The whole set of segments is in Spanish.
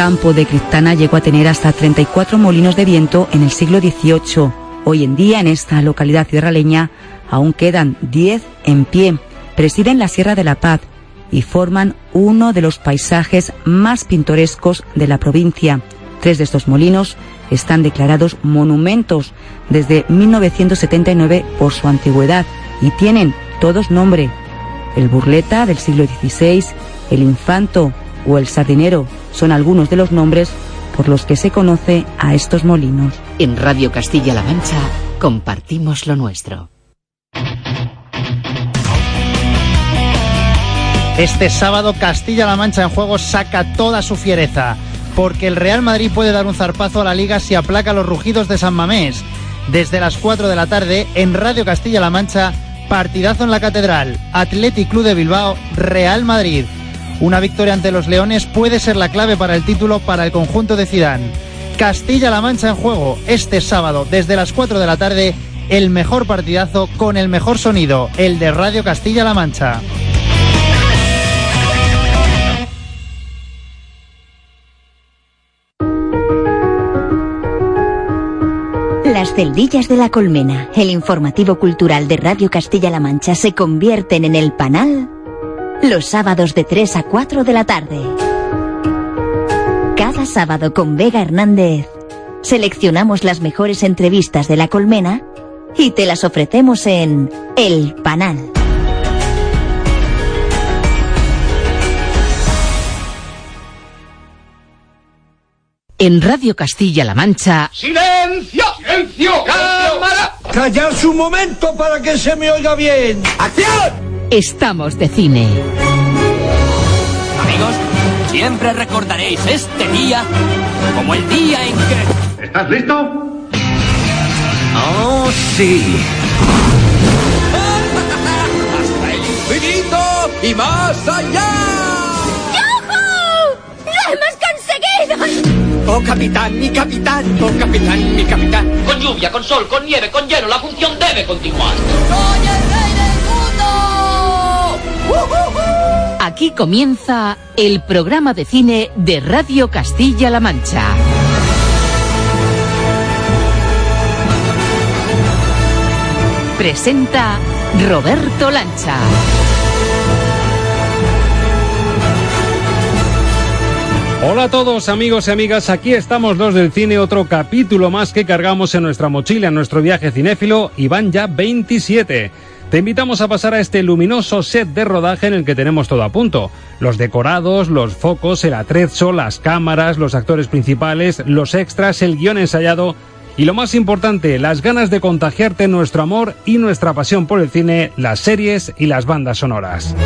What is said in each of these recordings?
campo de Criptana llegó a tener hasta 34 molinos de viento en el siglo XVIII. Hoy en día en esta localidad sierraleña aún quedan 10 en pie. Presiden la Sierra de la Paz y forman uno de los paisajes más pintorescos de la provincia. Tres de estos molinos están declarados monumentos desde 1979 por su antigüedad y tienen todos nombre. El burleta del siglo XVI, el infanto o el sardinero son algunos de los nombres por los que se conoce a estos molinos. En Radio Castilla-La Mancha compartimos lo nuestro. Este sábado Castilla-La Mancha en juego saca toda su fiereza, porque el Real Madrid puede dar un zarpazo a la liga si aplaca los rugidos de San Mamés. Desde las 4 de la tarde en Radio Castilla-La Mancha, partidazo en la Catedral, Athletic Club de Bilbao, Real Madrid. Una victoria ante los Leones puede ser la clave para el título para el conjunto de Zidane. Castilla-La Mancha en juego este sábado desde las 4 de la tarde, el mejor partidazo con el mejor sonido, el de Radio Castilla-La Mancha. Las celdillas de la colmena, el informativo cultural de Radio Castilla-La Mancha se convierten en el panal los sábados de 3 a 4 de la tarde. Cada sábado con Vega Hernández seleccionamos las mejores entrevistas de la colmena y te las ofrecemos en El Panal. En Radio Castilla-La Mancha. ¡Silencio! ¡Silencio! ¡Cámara! ¡Callarse un momento para que se me oiga bien! ¡Acción! Estamos de cine. Amigos, siempre recordaréis este día como el día en que... ¿Estás listo? ¡Oh, sí! ¡Hasta el infinito y más allá! ¡Yujú! ¡Lo hemos conseguido! ¡Oh, capitán, mi capitán! ¡Oh, capitán, mi capitán! Con lluvia, con sol, con nieve, con hielo, la función debe continuar. ¡Soy Aquí comienza el programa de cine de Radio Castilla-La Mancha. Presenta Roberto Lancha. Hola a todos amigos y amigas, aquí estamos los del cine, otro capítulo más que cargamos en nuestra mochila en nuestro viaje cinéfilo y van ya 27. Te invitamos a pasar a este luminoso set de rodaje en el que tenemos todo a punto. Los decorados, los focos, el atrezo, las cámaras, los actores principales, los extras, el guion ensayado y lo más importante, las ganas de contagiarte nuestro amor y nuestra pasión por el cine, las series y las bandas sonoras.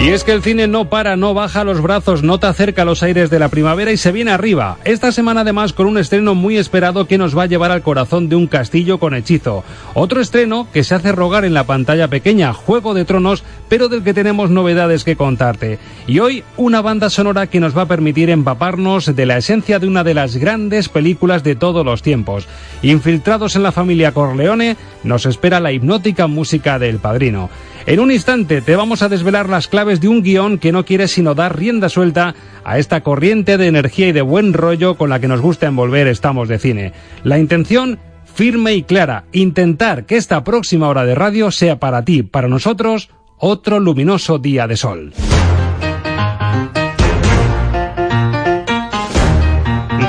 Y es que el cine no para, no baja los brazos, no te acerca los aires de la primavera y se viene arriba. Esta semana además con un estreno muy esperado que nos va a llevar al corazón de un castillo con hechizo. Otro estreno que se hace rogar en la pantalla pequeña, Juego de Tronos, pero del que tenemos novedades que contarte. Y hoy una banda sonora que nos va a permitir empaparnos de la esencia de una de las grandes películas de todos los tiempos. Infiltrados en la familia Corleone, nos espera la hipnótica música del padrino. En un instante te vamos a desvelar las claves de un guion que no quiere sino dar rienda suelta a esta corriente de energía y de buen rollo con la que nos gusta envolver Estamos de Cine. La intención firme y clara, intentar que esta próxima hora de radio sea para ti, para nosotros, otro luminoso día de sol.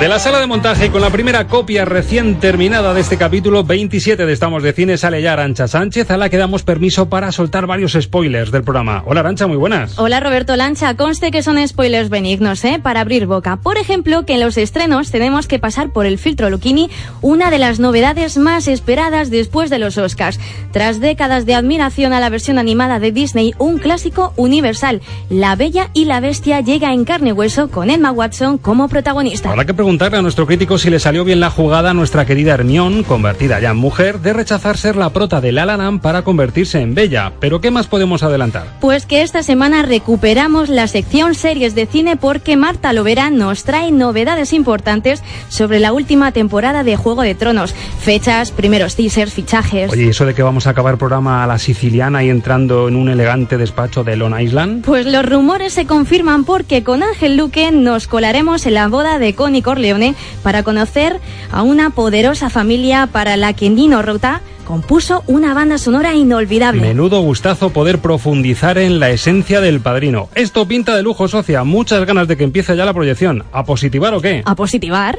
De la sala de montaje con la primera copia recién terminada de este capítulo 27 de Estamos de Cine sale ya Arancha Sánchez, a la que damos permiso para soltar varios spoilers del programa. Hola Arancha, muy buenas. Hola Roberto Lancha, conste que son spoilers benignos, ¿eh? Para abrir boca. Por ejemplo, que en los estrenos tenemos que pasar por el filtro Luchini, una de las novedades más esperadas después de los Oscars. Tras décadas de admiración a la versión animada de Disney, un clásico universal, La Bella y la Bestia llega en carne y hueso con Emma Watson como protagonista. Ahora que preguntarle a nuestro crítico si le salió bien la jugada a nuestra querida Hermión, convertida ya en mujer, de rechazar ser la prota de La La para convertirse en Bella. Pero ¿qué más podemos adelantar? Pues que esta semana recuperamos la sección series de cine porque Marta Lovera nos trae novedades importantes sobre la última temporada de Juego de Tronos. Fechas, primeros teasers, fichajes. Oye, ¿eso de que vamos a acabar programa a la siciliana y entrando en un elegante despacho de Long Island? Pues los rumores se confirman porque con Ángel Luque nos colaremos en la boda de Connie Corleone para conocer a una poderosa familia para la que Nino Rota compuso una banda sonora inolvidable. Menudo gustazo poder profundizar en la esencia del padrino. Esto pinta de lujo, socia. Muchas ganas de que empiece ya la proyección. ¿A positivar o qué? ¿A positivar?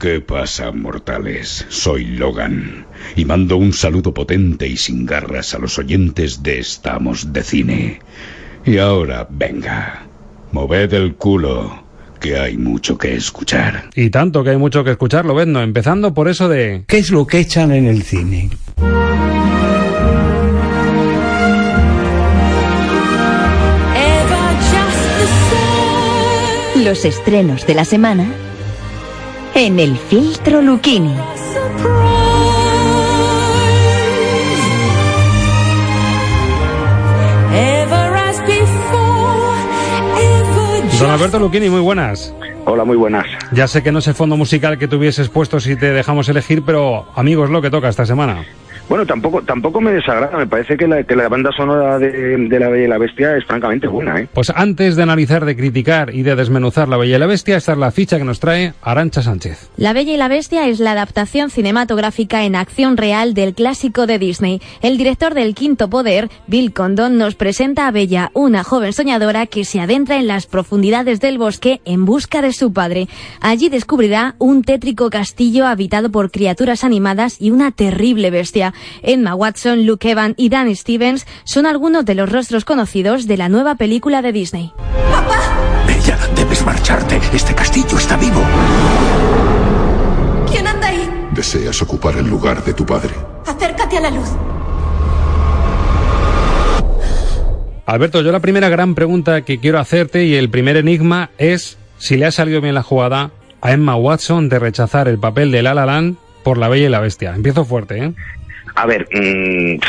¿Qué pasa, mortales? Soy Logan y mando un saludo potente y sin garras a los oyentes de Estamos de Cine. Y ahora, venga, moved el culo que hay mucho que escuchar. Y tanto que hay mucho que escuchar, lo no empezando por eso de... ¿Qué es lo que echan en el cine? Los estrenos de la semana en el filtro Lucchini. Don Alberto Luquini, muy buenas. Hola, muy buenas. Ya sé que no es el fondo musical que tuvieses puesto si te dejamos elegir, pero amigos, lo que toca esta semana. Bueno, tampoco tampoco me desagrada. Me parece que la, que la banda sonora de, La Bella y la Bestia es francamente buena. ¿eh? Pues antes de analizar, de criticar y de desmenuzar La Bella y la Bestia, esta es la ficha que nos trae Arancha Sánchez. La Bella y la Bestia es la adaptación cinematográfica en acción real del clásico de Disney. El director del Quinto Poder, Bill Condon, nos presenta a Bella, una joven soñadora que se adentra en las profundidades del bosque en busca de su padre. Allí descubrirá un tétrico castillo habitado por criaturas animadas y una terrible bestia. Emma Watson, Luke Evans y Dan Stevens son algunos de los rostros conocidos de la nueva película de Disney. ¡Papá! Bella, debes marcharte. Este castillo está vivo. ¿Quién anda ahí? Deseas ocupar el lugar de tu padre. Acércate a la luz. Alberto, yo la primera gran pregunta que quiero hacerte y el primer enigma es si le ha salido bien la jugada a Emma Watson de rechazar el papel de La La Land por La Bella y la Bestia. Empiezo fuerte, ¿eh? A ver, mmm,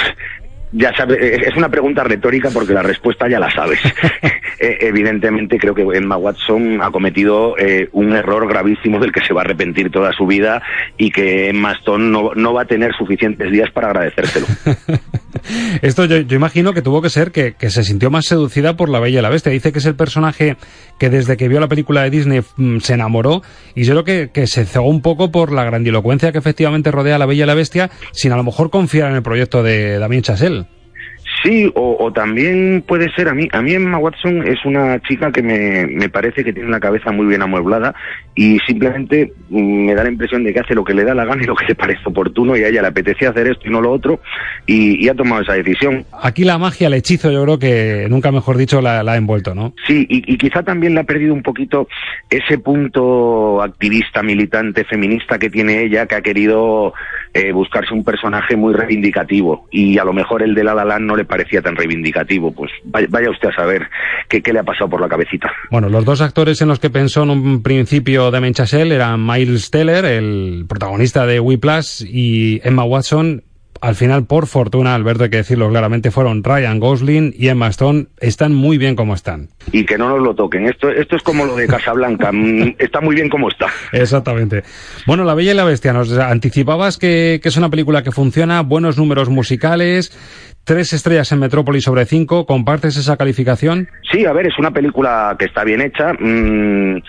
ya sabes, es una pregunta retórica porque la respuesta ya la sabes. Eh, evidentemente creo que Emma Watson ha cometido eh, un error gravísimo del que se va a arrepentir toda su vida y que Emma Stone no, no va a tener suficientes días para agradecérselo. Esto yo, imagino que tuvo que ser que, se sintió más seducida por La Bella y la Bestia. Dice que es el personaje que desde que vio la película de Disney mm, se enamoró y yo creo que, se cegó un poco por la grandilocuencia que efectivamente rodea a La Bella y la Bestia sin a lo mejor confiar en el proyecto de Damien Chazelle. Sí, o, también puede ser a mí. A mí Emma Watson es una chica que me, me parece que tiene la cabeza muy bien amueblada y simplemente mm, me da la impresión de que hace lo que le da la gana y lo que le parece oportuno y a ella le apetece hacer esto y no lo otro y, ha tomado esa decisión. Aquí la magia, el hechizo, yo creo que nunca mejor dicho la, ha envuelto, ¿no? Sí, y, quizá también le ha perdido un poquito ese punto activista, militante, feminista que tiene ella, que ha querido eh, buscarse un personaje muy reivindicativo y a lo mejor el de La La no le parecía tan reivindicativo. Pues vaya, usted a saber qué, qué, le ha pasado por la cabecita. Bueno, los dos actores en los que pensó en un principio de Menchasel eran Miles Teller, el protagonista de We Plus, y Emma Watson, al final, por fortuna, Alberto, hay que decirlo claramente, fueron Ryan Gosling y Emma Stone. Están muy bien como están. Y que no nos lo toquen. Esto, esto es como lo de Casablanca. Mm, está muy bien como está. Exactamente. Bueno, La Bella y la Bestia, nos anticipabas que, que es una película que funciona, buenos números musicales, tres estrellas en Metrópolis sobre cinco. ¿Compartes esa calificación? Sí, a ver, es una película que está bien hecha. Mm,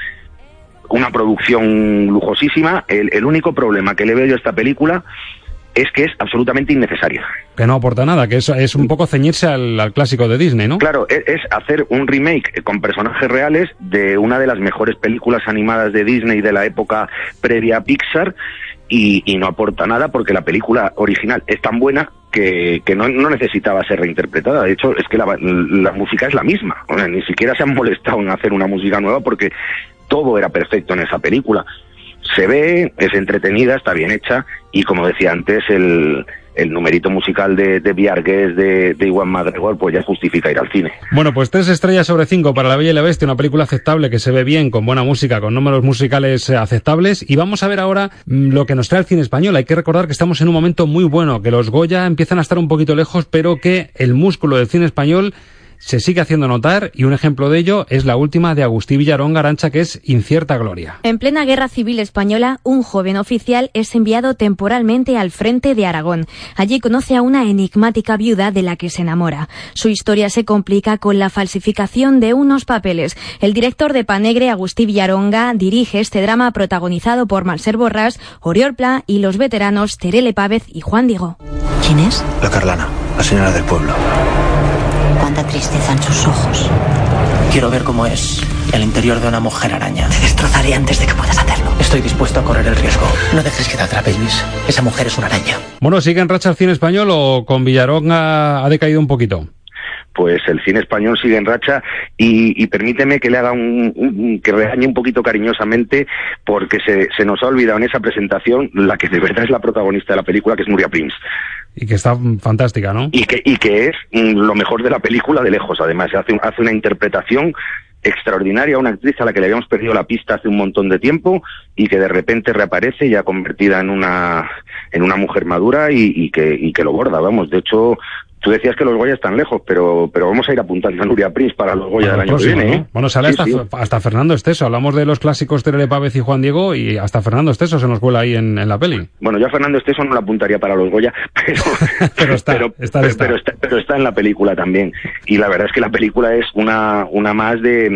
una producción lujosísima. El, el único problema que le veo yo a esta película es que es absolutamente innecesaria. Que no aporta nada, que es, es un poco ceñirse al, clásico de Disney, ¿no? Claro, es, es, hacer un remake con personajes reales de una de las mejores películas animadas de Disney de la época previa a Pixar y, y no aporta nada porque la película original es tan buena que, que no, no, necesitaba ser reinterpretada. De hecho, es que la, la música es la misma. O sea, ni siquiera se han molestado en hacer una música nueva porque todo era perfecto en esa película se ve, es entretenida, está bien hecha y como decía antes, el, el numerito musical de, de de, de Iwan McGregor, pues ya justifica ir al cine. Bueno, pues tres estrellas sobre cinco para La Bella y la Bestia, una película aceptable que se ve bien, con buena música, con números musicales eh, aceptables. Y vamos a ver ahora mm, lo que nos trae el cine español. Hay que recordar que estamos en un momento muy bueno, que los Goya empiezan a estar un poquito lejos, pero que el músculo del cine español se sigue haciendo notar y un ejemplo de ello es la última de Agustí Villarón Garancha que es Incierta Gloria. En plena guerra civil española, un joven oficial es enviado temporalmente al frente de Aragón. Allí conoce a una enigmática viuda de la que se enamora. Su historia se complica con la falsificación de unos papeles. El director de Panegre, Agustí Villaronga, dirige este drama protagonizado por Marcel Borrás, Oriol Pla y los veteranos Terele Pávez y Juan Diego. ¿Quién es? La Carlana, la señora del pueblo cuánta tristeza en sus ojos. Quiero ver cómo es el interior de una mujer araña. Te destrozaré antes de que puedas hacerlo. Estoy dispuesto a correr el riesgo. No dejes que te atrape, Luis. Esa mujer es una araña. Bueno, ¿sigue en racha el cine español o con Villarón ha, ha decaído un poquito? Pues el cine español sigue en racha y, y permíteme que le haga un, un, que regañe un poquito cariñosamente porque se, se, nos ha olvidado en esa presentación la que de verdad es la protagonista de la película que es Nuria Prince. Y que está fantástica, ¿no? Y que, y que es mm, lo mejor de la película de lejos, además, hace, hace una interpretación extraordinaria, una actriz a la que le habíamos perdido la pista hace un montón de tiempo y que de repente reaparece ya convertida en una en una mujer madura y, y que y que lo borda, vamos, de hecho Tú decías que los Goya están lejos, pero, pero vamos a ir apuntando a Nuria Prince para los Goya del año próximo, que viene. ¿eh? Bueno, sale sí, hasta, sí. hasta, Fernando Esteso. Hablamos de los clásicos Terele Pávez y Juan Diego y hasta Fernando Esteso se nos vuela ahí en, en la peli. Bueno, yo a Fernando Esteso no lo apuntaría para los Goya, pero, pero, está, pero, está, pero, está. pero, está, pero está en la película también. Y la verdad es que la película es una, una más de,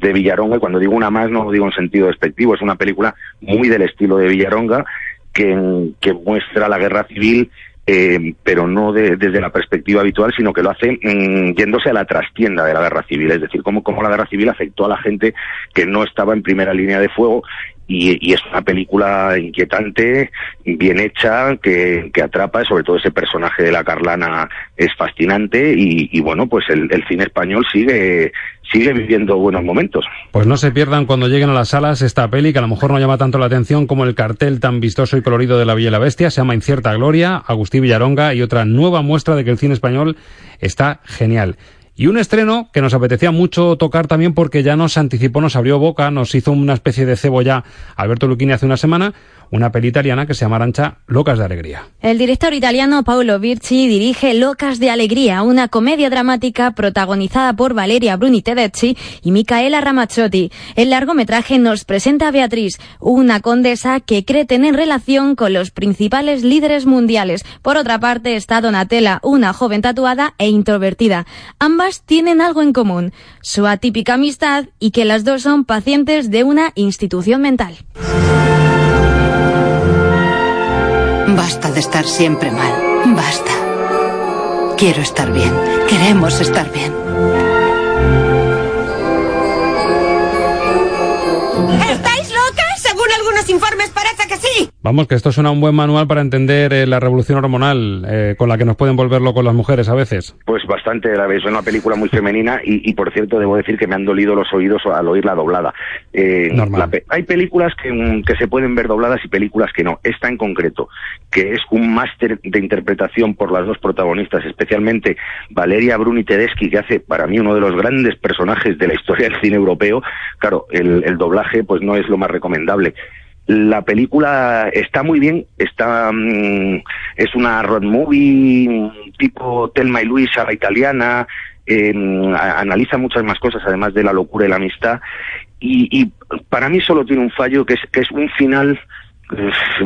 de Villaronga, y cuando digo una más no lo digo en sentido despectivo, es una película muy del estilo de Villaronga que, que muestra la guerra civil eh, pero no de, desde la perspectiva habitual, sino que lo hace mmm, yéndose a la trastienda de la guerra civil, es decir, cómo, cómo la guerra civil afectó a la gente que no estaba en primera línea de fuego y, y, es una película inquietante, bien hecha, que, que, atrapa, sobre todo ese personaje de la Carlana es fascinante y, y bueno, pues el, el, cine español sigue sigue viviendo buenos momentos. Pues no se pierdan cuando lleguen a las salas esta peli que a lo mejor no llama tanto la atención como el cartel tan vistoso y colorido de La Bella y la Bestia, se llama Incierta Gloria, Agustín Villaronga y otra nueva muestra de que el cine español está genial. Y un estreno que nos apetecía mucho tocar también porque ya nos anticipó, nos abrió boca, nos hizo una especie de cebo ya Alberto Lucchini hace una semana, una peli italiana que se llama Arancha Locas de Alegría. El director italiano Paolo Virci dirige Locas de Alegría, una comedia dramática protagonizada por Valeria Bruni Tedeschi y Micaela Ramazzotti. El largometraje nos presenta a Beatriz, una condesa que cree tener relación con los principales líderes mundiales. Por otra parte está Donatella, una joven tatuada e introvertida. Ambas tienen algo en común, su atípica amistad y que las dos son pacientes de una institución mental. Basta de estar siempre mal. Basta. Quiero estar bien. Queremos estar bien. ¿Estáis locas? Según algunos informes parece que sí. Vamos, que esto suena un buen manual para entender eh, la revolución hormonal eh, con la que nos pueden volver locos las mujeres a veces. Pues bastante, la. Es una película muy femenina y, y, por cierto, debo decir que me han dolido los oídos al oírla doblada. Eh, Normal. La, hay películas que, que, se pueden ver dobladas y películas que no. Esta en concreto, que es un máster de interpretación por las dos protagonistas, especialmente Valeria Bruni Tedeschi, que hace para mí uno de los grandes personajes de la historia del cine europeo. Claro, el, el doblaje pues no es lo más recomendable. La película está muy bien, está mmm, es una road movie tipo Telma y Luisa, la italiana, eh, analiza muchas más cosas además de la locura y la amistad. Y, y para mí solo tiene un fallo que es, que es un final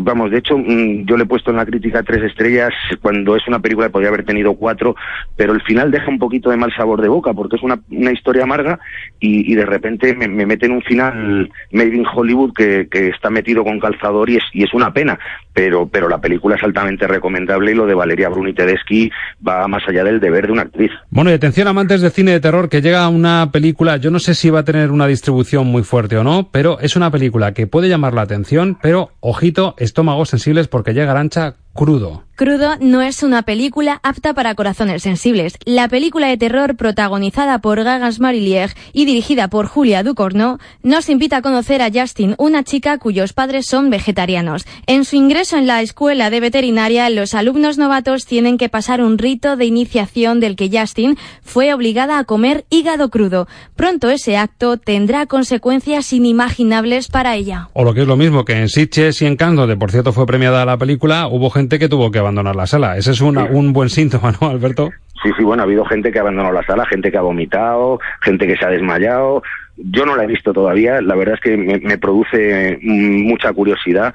vamos, de hecho, mm, yo le he puesto en la crítica tres estrellas cuando es una película que podría haber tenido cuatro, pero el final deja un poquito de mal sabor de boca porque es una, una historia amarga y, de repente me, me meten un final made in Hollywood que, está metido con calzador y es, y es una pena, pero, pero la película es altamente recomendable y lo de Valeria Bruni Tedeschi va más allá del deber de una actriz. Bueno, y atención amantes de cine de terror que llega una película, yo no sé si va a tener una distribución muy fuerte o no, pero es una película que puede llamar la atención, pero ojito, estómagos sensibles porque llega Arancha Crudo. Crudo no es una película apta para corazones sensibles. La película de terror protagonizada por Gagas Marilier y dirigida por Julia Ducournau nos invita a conocer a Justin, una chica cuyos padres son vegetarianos. En su ingreso en la escuela de veterinaria, los alumnos novatos tienen que pasar un rito de iniciación del que Justin fue obligada a comer hígado crudo. Pronto ese acto tendrá consecuencias inimaginables para ella. O lo que es lo mismo que en Sitges y en Cannes, donde por cierto fue premiada la película, hubo gente que tuvo que abandonar la sala. Ese es una, un buen síntoma, ¿no, Alberto? Sí, sí, bueno, ha habido gente que ha abandonado la sala, gente que ha vomitado, gente que se ha desmayado. Yo no la he visto todavía, la verdad es que me, me produce mucha curiosidad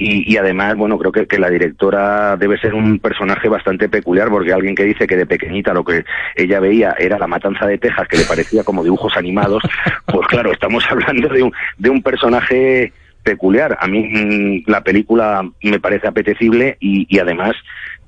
y, y, además, bueno, creo que, que, la directora debe ser un personaje bastante peculiar, porque alguien que dice que de pequeñita lo que ella veía era la matanza de Texas, que le parecía como dibujos animados, pues claro, estamos hablando de un, de un personaje peculiar. A mí mmm, la película me parece apetecible y, y además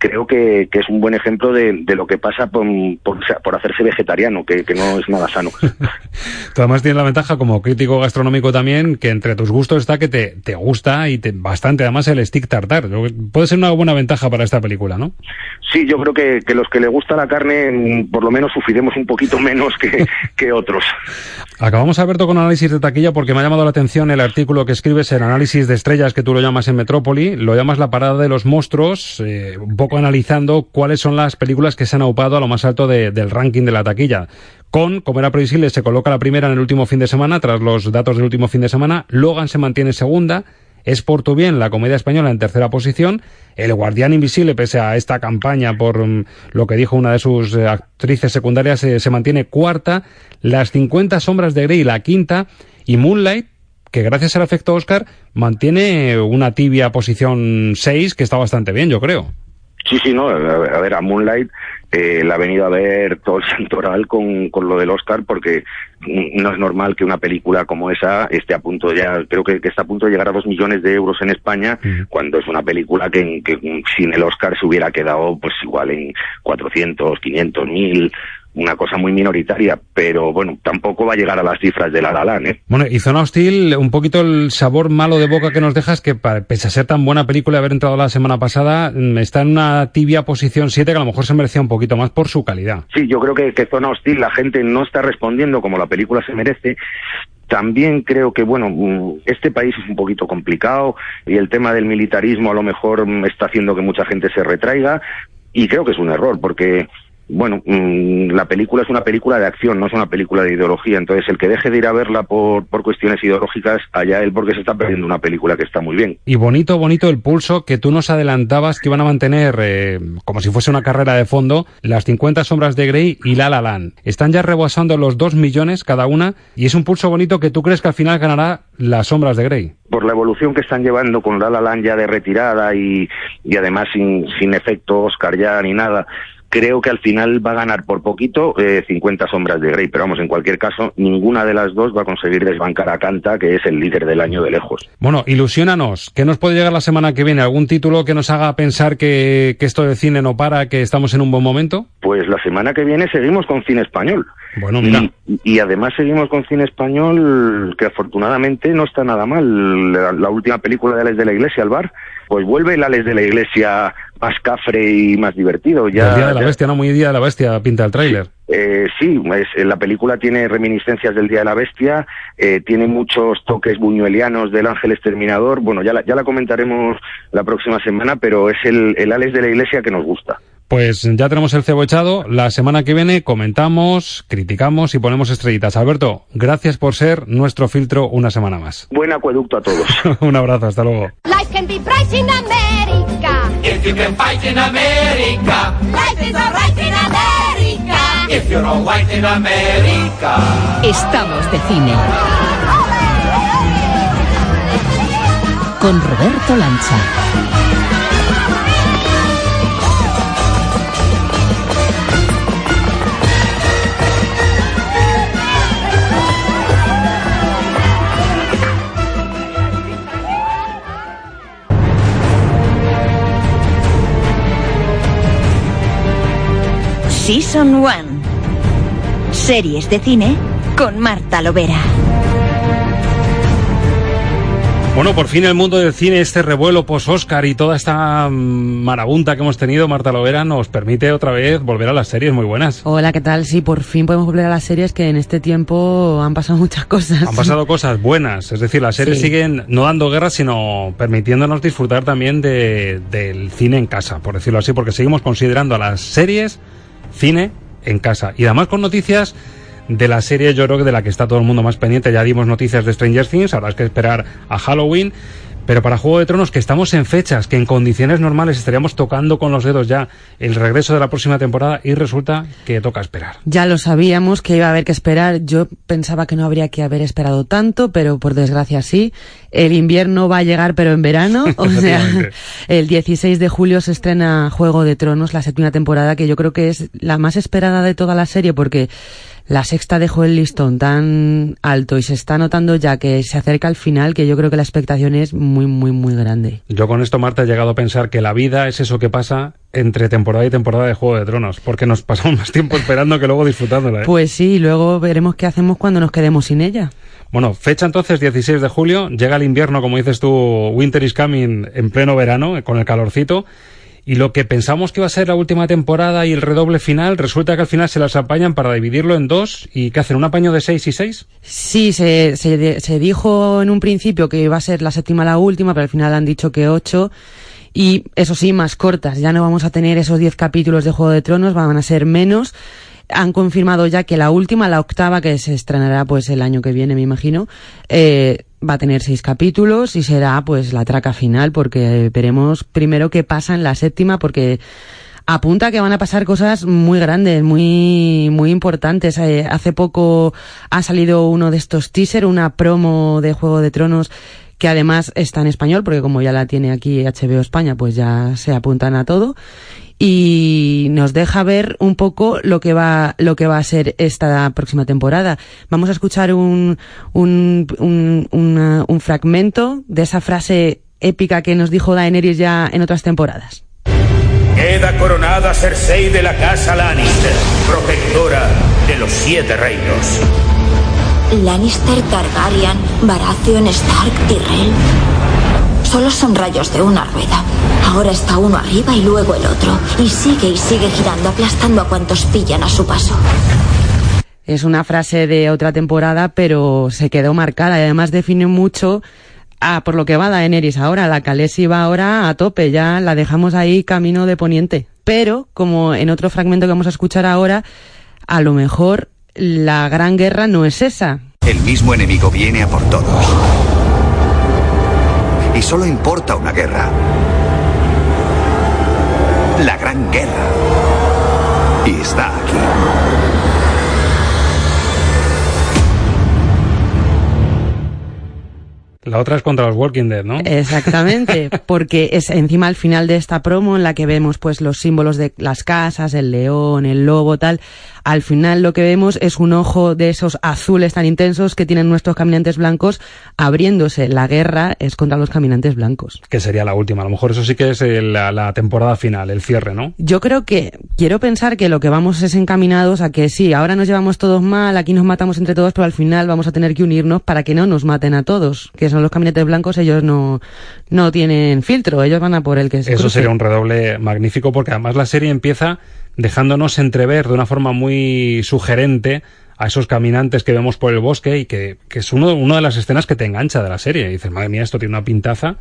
creo que, que, es un buen ejemplo de, de lo que pasa por, por, por hacerse vegetariano, que, que, no es nada sano. Tú además tienes la ventaja como crítico gastronómico también, que entre tus gustos está que te, te gusta y te, bastante además el stick tartar. Puede ser una buena ventaja para esta película, ¿no? Sí, yo creo que, que los que le gusta la carne, por lo menos sufriremos un poquito menos que, que otros. Acabamos, Alberto, con análisis de taquilla porque me ha llamado la atención el artículo que escribes, el análisis de estrellas que tú lo llamas en Metrópoli, lo llamas la parada de los monstruos, eh, un poco analizando cuáles son las películas que se han aupado a lo más alto de, del ranking de la taquilla. Con, como era previsible, se coloca la primera en el último fin de semana, tras los datos del último fin de semana. Logan se mantiene segunda. Es por tu bien la comedia española en tercera posición. El Guardián Invisible, pese a esta campaña por um, lo que dijo una de sus eh, actrices secundarias, eh, se mantiene cuarta. Las 50 sombras de Grey, la quinta. Y Moonlight, que gracias al efecto Oscar mantiene una tibia posición 6, que está bastante bien, yo creo. Sí, sí, no, a ver, a Moonlight eh, la ha venido a ver todo el santoral con, con lo del Oscar porque no es normal que una película como esa esté a punto ya, creo que, que está a punto de llegar a dos millones de euros en España, uh -huh. cuando es una película que, que sin el Oscar se hubiera quedado pues igual en 400, 500, mil, una cosa muy minoritaria, pero bueno, tampoco va a llegar a las cifras de La La Land, ¿eh? Bueno, y Zona Hostil, un poquito el sabor malo de boca que nos dejas, que pese a ser tan buena película y haber entrado la semana pasada, está en una tibia posición 7 que a lo mejor se merecía un poquito más por su calidad. Sí, yo creo que, que Zona Hostil la gente no está respondiendo como la película se merece, también creo que, bueno, este país es un poquito complicado y el tema del militarismo a lo mejor está haciendo que mucha gente se retraiga y creo que es un error porque bueno, mmm, la película es una película de acción, no es una película de ideología. Entonces, el que deje de ir a verla por, por cuestiones ideológicas, allá él porque se está perdiendo una película que está muy bien. Y bonito, bonito el pulso que tú nos adelantabas que iban a mantener, eh, como si fuese una carrera de fondo, las 50 sombras de Grey y La La Land. Están ya rebasando los 2 millones cada una y es un pulso bonito que tú crees que al final ganará las sombras de Grey. Por la evolución que están llevando con La La Land ya de retirada y, y además sin, sin efecto Oscar ya ni nada creo que al final va a ganar por poquito eh, 50 sombras de Grey, pero vamos, en cualquier caso, ninguna de las dos va a conseguir desbancar a Canta, que es el líder del año de lejos. Bueno, ilusiónanos, ¿qué nos puede llegar la semana que viene? ¿Algún título que nos haga pensar que, que esto de cine no para, que estamos en un buen momento? Pues la semana que viene seguimos con cine español. Bueno, mira. Y, y, además seguimos con cine español que afortunadamente no está nada mal. La, la última película de Alex de la Iglesia, al bar, pues vuelve el Alex de la Iglesia más cafre y más divertido. Ya, el Día de la ya... Bestia, ¿no? Muy Día de la Bestia pinta el tráiler. Sí. Eh, sí, es, la película tiene reminiscencias del Día de la Bestia, eh, tiene muchos toques buñuelianos del Ángel Exterminador. Bueno, ya la, ya la comentaremos la próxima semana, pero es el, el Alex de la Iglesia que nos gusta. Pues ya tenemos el cebo echado. La semana que viene comentamos, criticamos y ponemos estrellitas. Alberto, gracias por ser nuestro filtro una semana más. Buen acueducto a todos. Un abrazo, hasta luego. Life can be. If you can fight in America. Life is alright in America. If you're all white in America. Estamos de cine. Con Roberto Lancha. Season 1. Series de cine con Marta Lovera. Bueno, por fin el mundo del cine, este revuelo post-Oscar y toda esta mm, marabunta que hemos tenido, Marta Lovera, nos permite otra vez volver a las series muy buenas. Hola, ¿qué tal? Sí, por fin podemos volver a las series que en este tiempo han pasado muchas cosas. Han pasado cosas buenas, es decir, las series Sí. siguen no dando guerra, sino permitiéndonos disfrutar también de- del cine en casa, por decirlo así, porque seguimos considerando a las series cine en casa. Y además con noticias de la serie yo creo que de la que está todo el mundo más pendiente. Ya dimos noticias de Stranger Things, habrá que esperar a Halloween. Pero para Juego de Tronos, que estamos en fechas, que en condiciones normales estaríamos tocando con los dedos ya el regreso de la próxima temporada y resulta que toca esperar. Ya lo sabíamos que iba a haber que esperar. Yo pensaba que no habría que haber esperado tanto, pero por desgracia sí. El invierno va a llegar, pero en verano. O sea, el 16 de julio se estrena Juego de Tronos, la séptima temporada, que yo creo que es la más esperada de toda la serie, porque la sexta dejó el listón tan alto y se está notando ya que se acerca al final, que yo creo que la expectación es muy, muy, muy grande. Yo con esto, Marta, he llegado a pensar que la vida es eso que pasa entre temporada y temporada de Juego de Tronos, porque nos pasamos más tiempo esperando que luego disfrutándola. ¿eh? Pues sí, y luego veremos qué hacemos cuando nos quedemos sin ella. Bueno, fecha entonces 16 de julio, llega el invierno, como dices tú, Winter is coming en pleno verano, con el calorcito, y lo que pensamos que iba a ser la última temporada y el redoble final, resulta que al final se las apañan para dividirlo en dos, y que hacen un apaño de seis y seis. Sí, se, se, se dijo en un principio que iba a ser la séptima la última, pero al final han dicho que ocho. Y eso sí, más cortas. Ya no vamos a tener esos diez capítulos de Juego de Tronos, van a ser menos. Han confirmado ya que la última, la octava, que se estrenará pues el año que viene, me imagino, eh, va a tener seis capítulos y será pues la traca final, porque veremos primero qué pasa en la séptima, porque apunta que van a pasar cosas muy grandes, muy, muy importantes. Eh, hace poco ha salido uno de estos teaser, una promo de Juego de Tronos que además está en español, porque como ya la tiene aquí HBO España, pues ya se apuntan a todo. Y nos deja ver un poco lo que va, lo que va a ser esta próxima temporada. Vamos a escuchar un, un, un, una- un fragmento de esa frase épica que nos dijo Daenerys ya en otras temporadas. Queda coronada Cersei de la casa Lannister, protectora de los siete reinos. Lannister, Targaryen, Baratheon, Stark, Tyrell. Solo son rayos de una rueda. Ahora está uno arriba y luego el otro. Y sigue y sigue girando, aplastando a cuantos pillan a su paso. Es una frase de otra temporada, pero se quedó marcada y además define mucho a por lo que va Daenerys ahora. La Khaleesi va ahora a tope, ya la dejamos ahí camino de poniente. Pero, como en otro fragmento que vamos a escuchar ahora, a lo mejor la gran guerra no es esa. El mismo enemigo viene a por todos. Y solo importa una guerra. La gran guerra. Y está aquí. La otra es contra los Walking Dead, ¿no? Exactamente, porque es encima al final de esta promo en la que vemos pues los símbolos de las casas, el león, el lobo, tal. Al final lo que vemos es un ojo de esos azules tan intensos que tienen nuestros caminantes blancos abriéndose. La guerra es contra los caminantes blancos. Que sería la última. A lo mejor eso sí que es eh, la, la temporada final, el cierre, ¿no? Yo creo que, quiero pensar que lo que vamos es encaminados a que sí, ahora nos llevamos todos mal, aquí nos matamos entre todos, pero al final vamos a tener que unirnos para que no nos maten a todos, que son los caminantes blancos, ellos no, no tienen filtro, ellos van a por el que se Eso cruce. sería un redoble magnífico porque además la serie empieza dejándonos entrever de una forma muy sugerente a esos caminantes que vemos por el bosque y que, que es uno, una de las escenas que te engancha de la serie. Y dices, madre mía, esto tiene una pintaza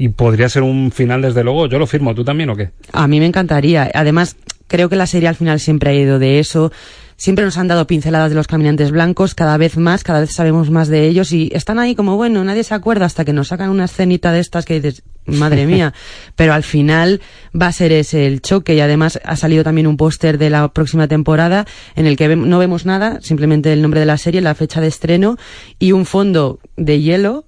y podría ser un final desde luego. Yo lo firmo, ¿tú también o qué? A mí me encantaría. Además, creo que la serie al final siempre ha ido de eso. Siempre nos han dado pinceladas de los caminantes blancos, cada vez más, cada vez sabemos más de ellos y están ahí como, bueno, nadie se acuerda hasta que nos sacan una escenita de estas que dices, madre mía. Pero al final va a ser ese el choque y además ha salido también un póster de la próxima temporada en el que no vemos nada, simplemente el nombre de la serie, la fecha de estreno y un fondo de hielo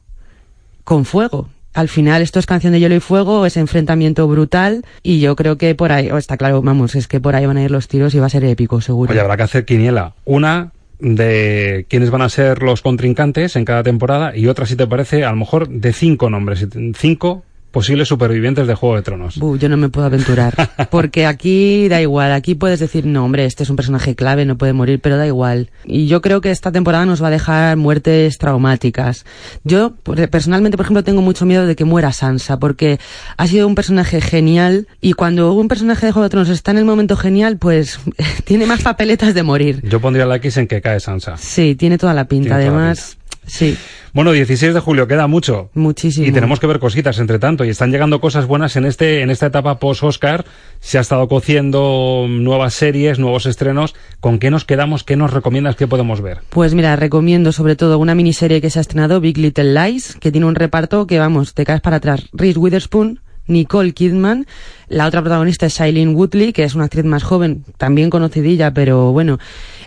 con fuego. Al final esto es canción de hielo y fuego, es enfrentamiento brutal y yo creo que por ahí, oh, está claro, vamos, es que por ahí van a ir los tiros y va a ser épico, seguro. Oye, habrá que hacer quiniela. Una de quiénes van a ser los contrincantes en cada temporada y otra, si te parece, a lo mejor de cinco nombres. Cinco posibles supervivientes de Juego de Tronos. Buh, yo no me puedo aventurar. Porque aquí da igual, aquí puedes decir, no, hombre, este es un personaje clave, no puede morir, pero da igual. Y yo creo que esta temporada nos va a dejar muertes traumáticas. Yo, personalmente, por ejemplo, tengo mucho miedo de que muera Sansa, porque ha sido un personaje genial, y cuando un personaje de Juego de Tronos está en el momento genial, pues tiene más papeletas de morir. Yo pondría la X en que cae Sansa. Sí, tiene toda la pinta, además. Sí. Bueno, 16 de julio, queda mucho. Muchísimo. Y tenemos que ver cositas entre tanto. Y están llegando cosas buenas en este, en esta etapa post-Oscar. Se ha estado cociendo nuevas series, nuevos estrenos. ¿Con qué nos quedamos? ¿Qué nos recomiendas? ¿Qué podemos ver? Pues mira, recomiendo sobre todo una miniserie que se ha estrenado, Big Little Lies, que tiene un reparto que, vamos, te caes para atrás. Reese Witherspoon, Nicole Kidman. La otra protagonista es Shailene Woodley, que es una actriz más joven, también conocidilla, pero bueno.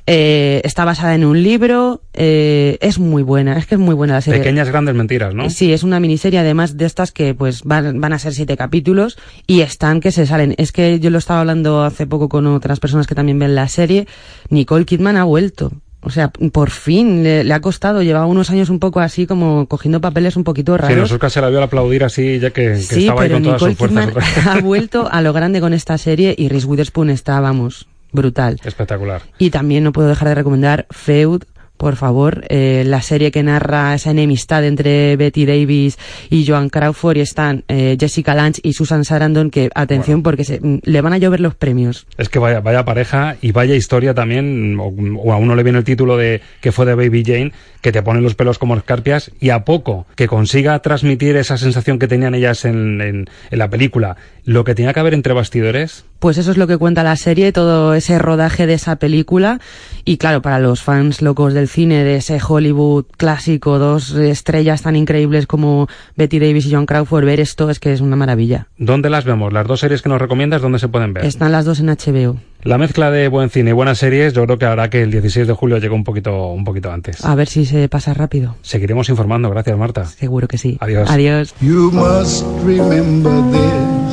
Eh, está basada en un libro, eh, es muy buena, es que es muy buena la serie. Pequeñas grandes mentiras, ¿no? Sí, es una miniserie además de estas que pues van, van a ser siete capítulos y están que se salen. Es que yo lo estaba hablando hace poco con otras personas que también ven la serie. Nicole Kidman ha vuelto. O sea, por fin le, ha costado, llevaba unos años un poco así como cogiendo papeles un poquito raros. Sí, nosotros se la vio al aplaudir así ya que, estaba ahí con todas sus fuerzas. ha vuelto a lo grande con esta serie y Reese Witherspoon está, vamos, brutal. Espectacular. Y también no puedo dejar de recomendar Feud, por favor, eh, la serie que narra esa enemistad entre Betty Davis y Joan Crawford y están eh, Jessica Lange y Susan Sarandon que, atención, porque se, mm, le van a llover los premios. Es que vaya, vaya pareja y vaya historia también, o, a uno le viene el título de que fue de Baby Jane, que te pone los pelos como escarpias y a poco que consiga transmitir esa sensación que tenían ellas en, en, en la película, lo que tenía que haber entre bastidores. Pues eso es lo que cuenta la serie, todo ese rodaje de esa película y claro, para los fans locos del cine, de ese Hollywood clásico, dos estrellas tan increíbles como Betty Davis y John Crawford, ver esto es que es una maravilla. ¿Dónde las vemos? Las dos series que nos recomiendas, ¿dónde se pueden ver? Están las dos en HBO. La mezcla de buen cine y buenas series, yo creo que hará que el 16 de julio llegue un poquito, un poquito antes. A ver si se pasa rápido. Seguiremos informando. Gracias, Marta. Seguro que sí. Adiós. Adiós. You must remember this.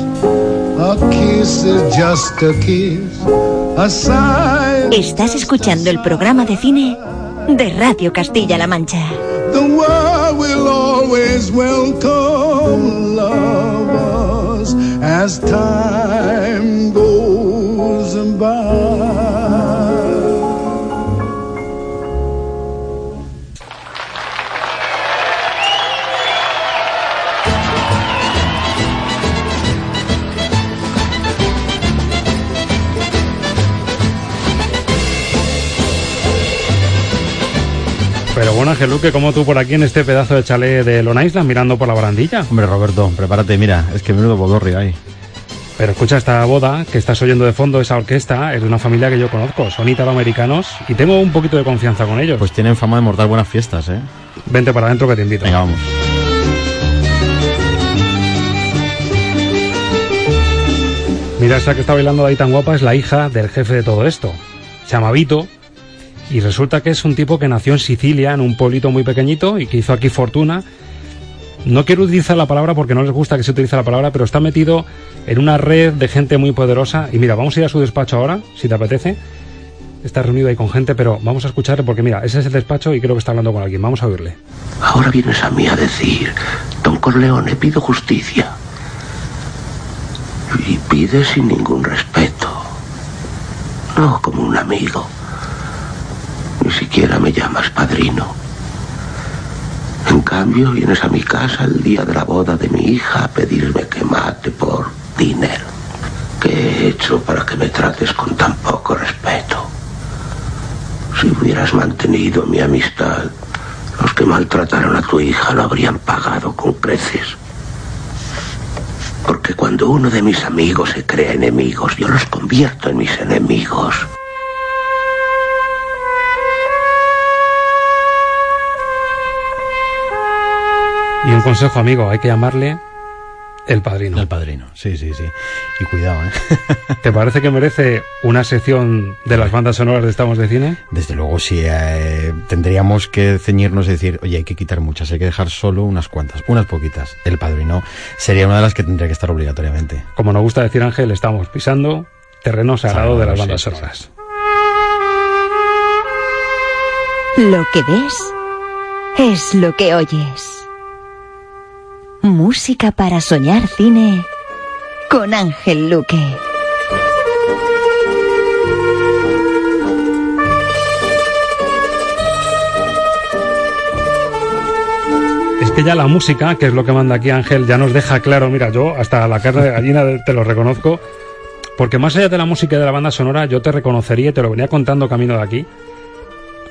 Estás escuchando el programa de cine de Radio Castilla-La Mancha. The world will always welcome lovers as time goes Ángel Luque, como tú por aquí en este pedazo de chalet de Long Island mirando por la barandilla. Hombre, Roberto, prepárate, mira, es que menudo bodorrio hay. Pero escucha esta boda que estás oyendo de fondo, esa orquesta, es de una familia que yo conozco, son italoamericanos y tengo un poquito de confianza con ellos. Pues tienen fama de mortar buenas fiestas, ¿eh? Vente para adentro que te invito. Venga, vamos. Mira, esa que está bailando ahí tan guapa es la hija del jefe de todo esto. Se llama Vito y resulta que es un tipo que nació en Sicilia, en un pueblito muy pequeñito y que hizo aquí fortuna. No quiero utilizar la palabra porque no les gusta que se utilice la palabra, pero está metido en una red de gente muy poderosa. Y mira, vamos a ir a su despacho ahora, si te apetece. Está reunido ahí con gente, pero vamos a escucharle porque mira, ese es el despacho y creo que está hablando con alguien. Vamos a oírle. Ahora vienes a mí a decir, Don Corleone, pido justicia. Y pide sin ningún respeto. No como un amigo. Siquiera me llamas padrino. En cambio, vienes a mi casa el día de la boda de mi hija a pedirme que mate por dinero. ¿Qué he hecho para que me trates con tan poco respeto? Si hubieras mantenido mi amistad, los que maltrataron a tu hija lo habrían pagado con creces. Porque cuando uno de mis amigos se crea enemigos, yo los convierto en mis enemigos. Y un consejo, amigo, hay que llamarle el padrino. El padrino, sí, sí, sí. Y cuidado, ¿eh? ¿Te parece que merece una sección de las bandas sonoras de Estamos de Cine? Desde luego, sí. Eh, tendríamos que ceñirnos y decir, oye, hay que quitar muchas, hay que dejar solo unas cuantas, unas poquitas. El padrino sería una de las que tendría que estar obligatoriamente. Como nos gusta decir Ángel, estamos pisando terreno sagrado de las bandas sí, sonoras. Lo que ves es lo que oyes. Música para soñar cine con Ángel Luque. Es que ya la música, que es lo que manda aquí Ángel, ya nos deja claro, mira, yo hasta la carne de gallina te lo reconozco, porque más allá de la música y de la banda sonora, yo te reconocería, y te lo venía contando camino de aquí,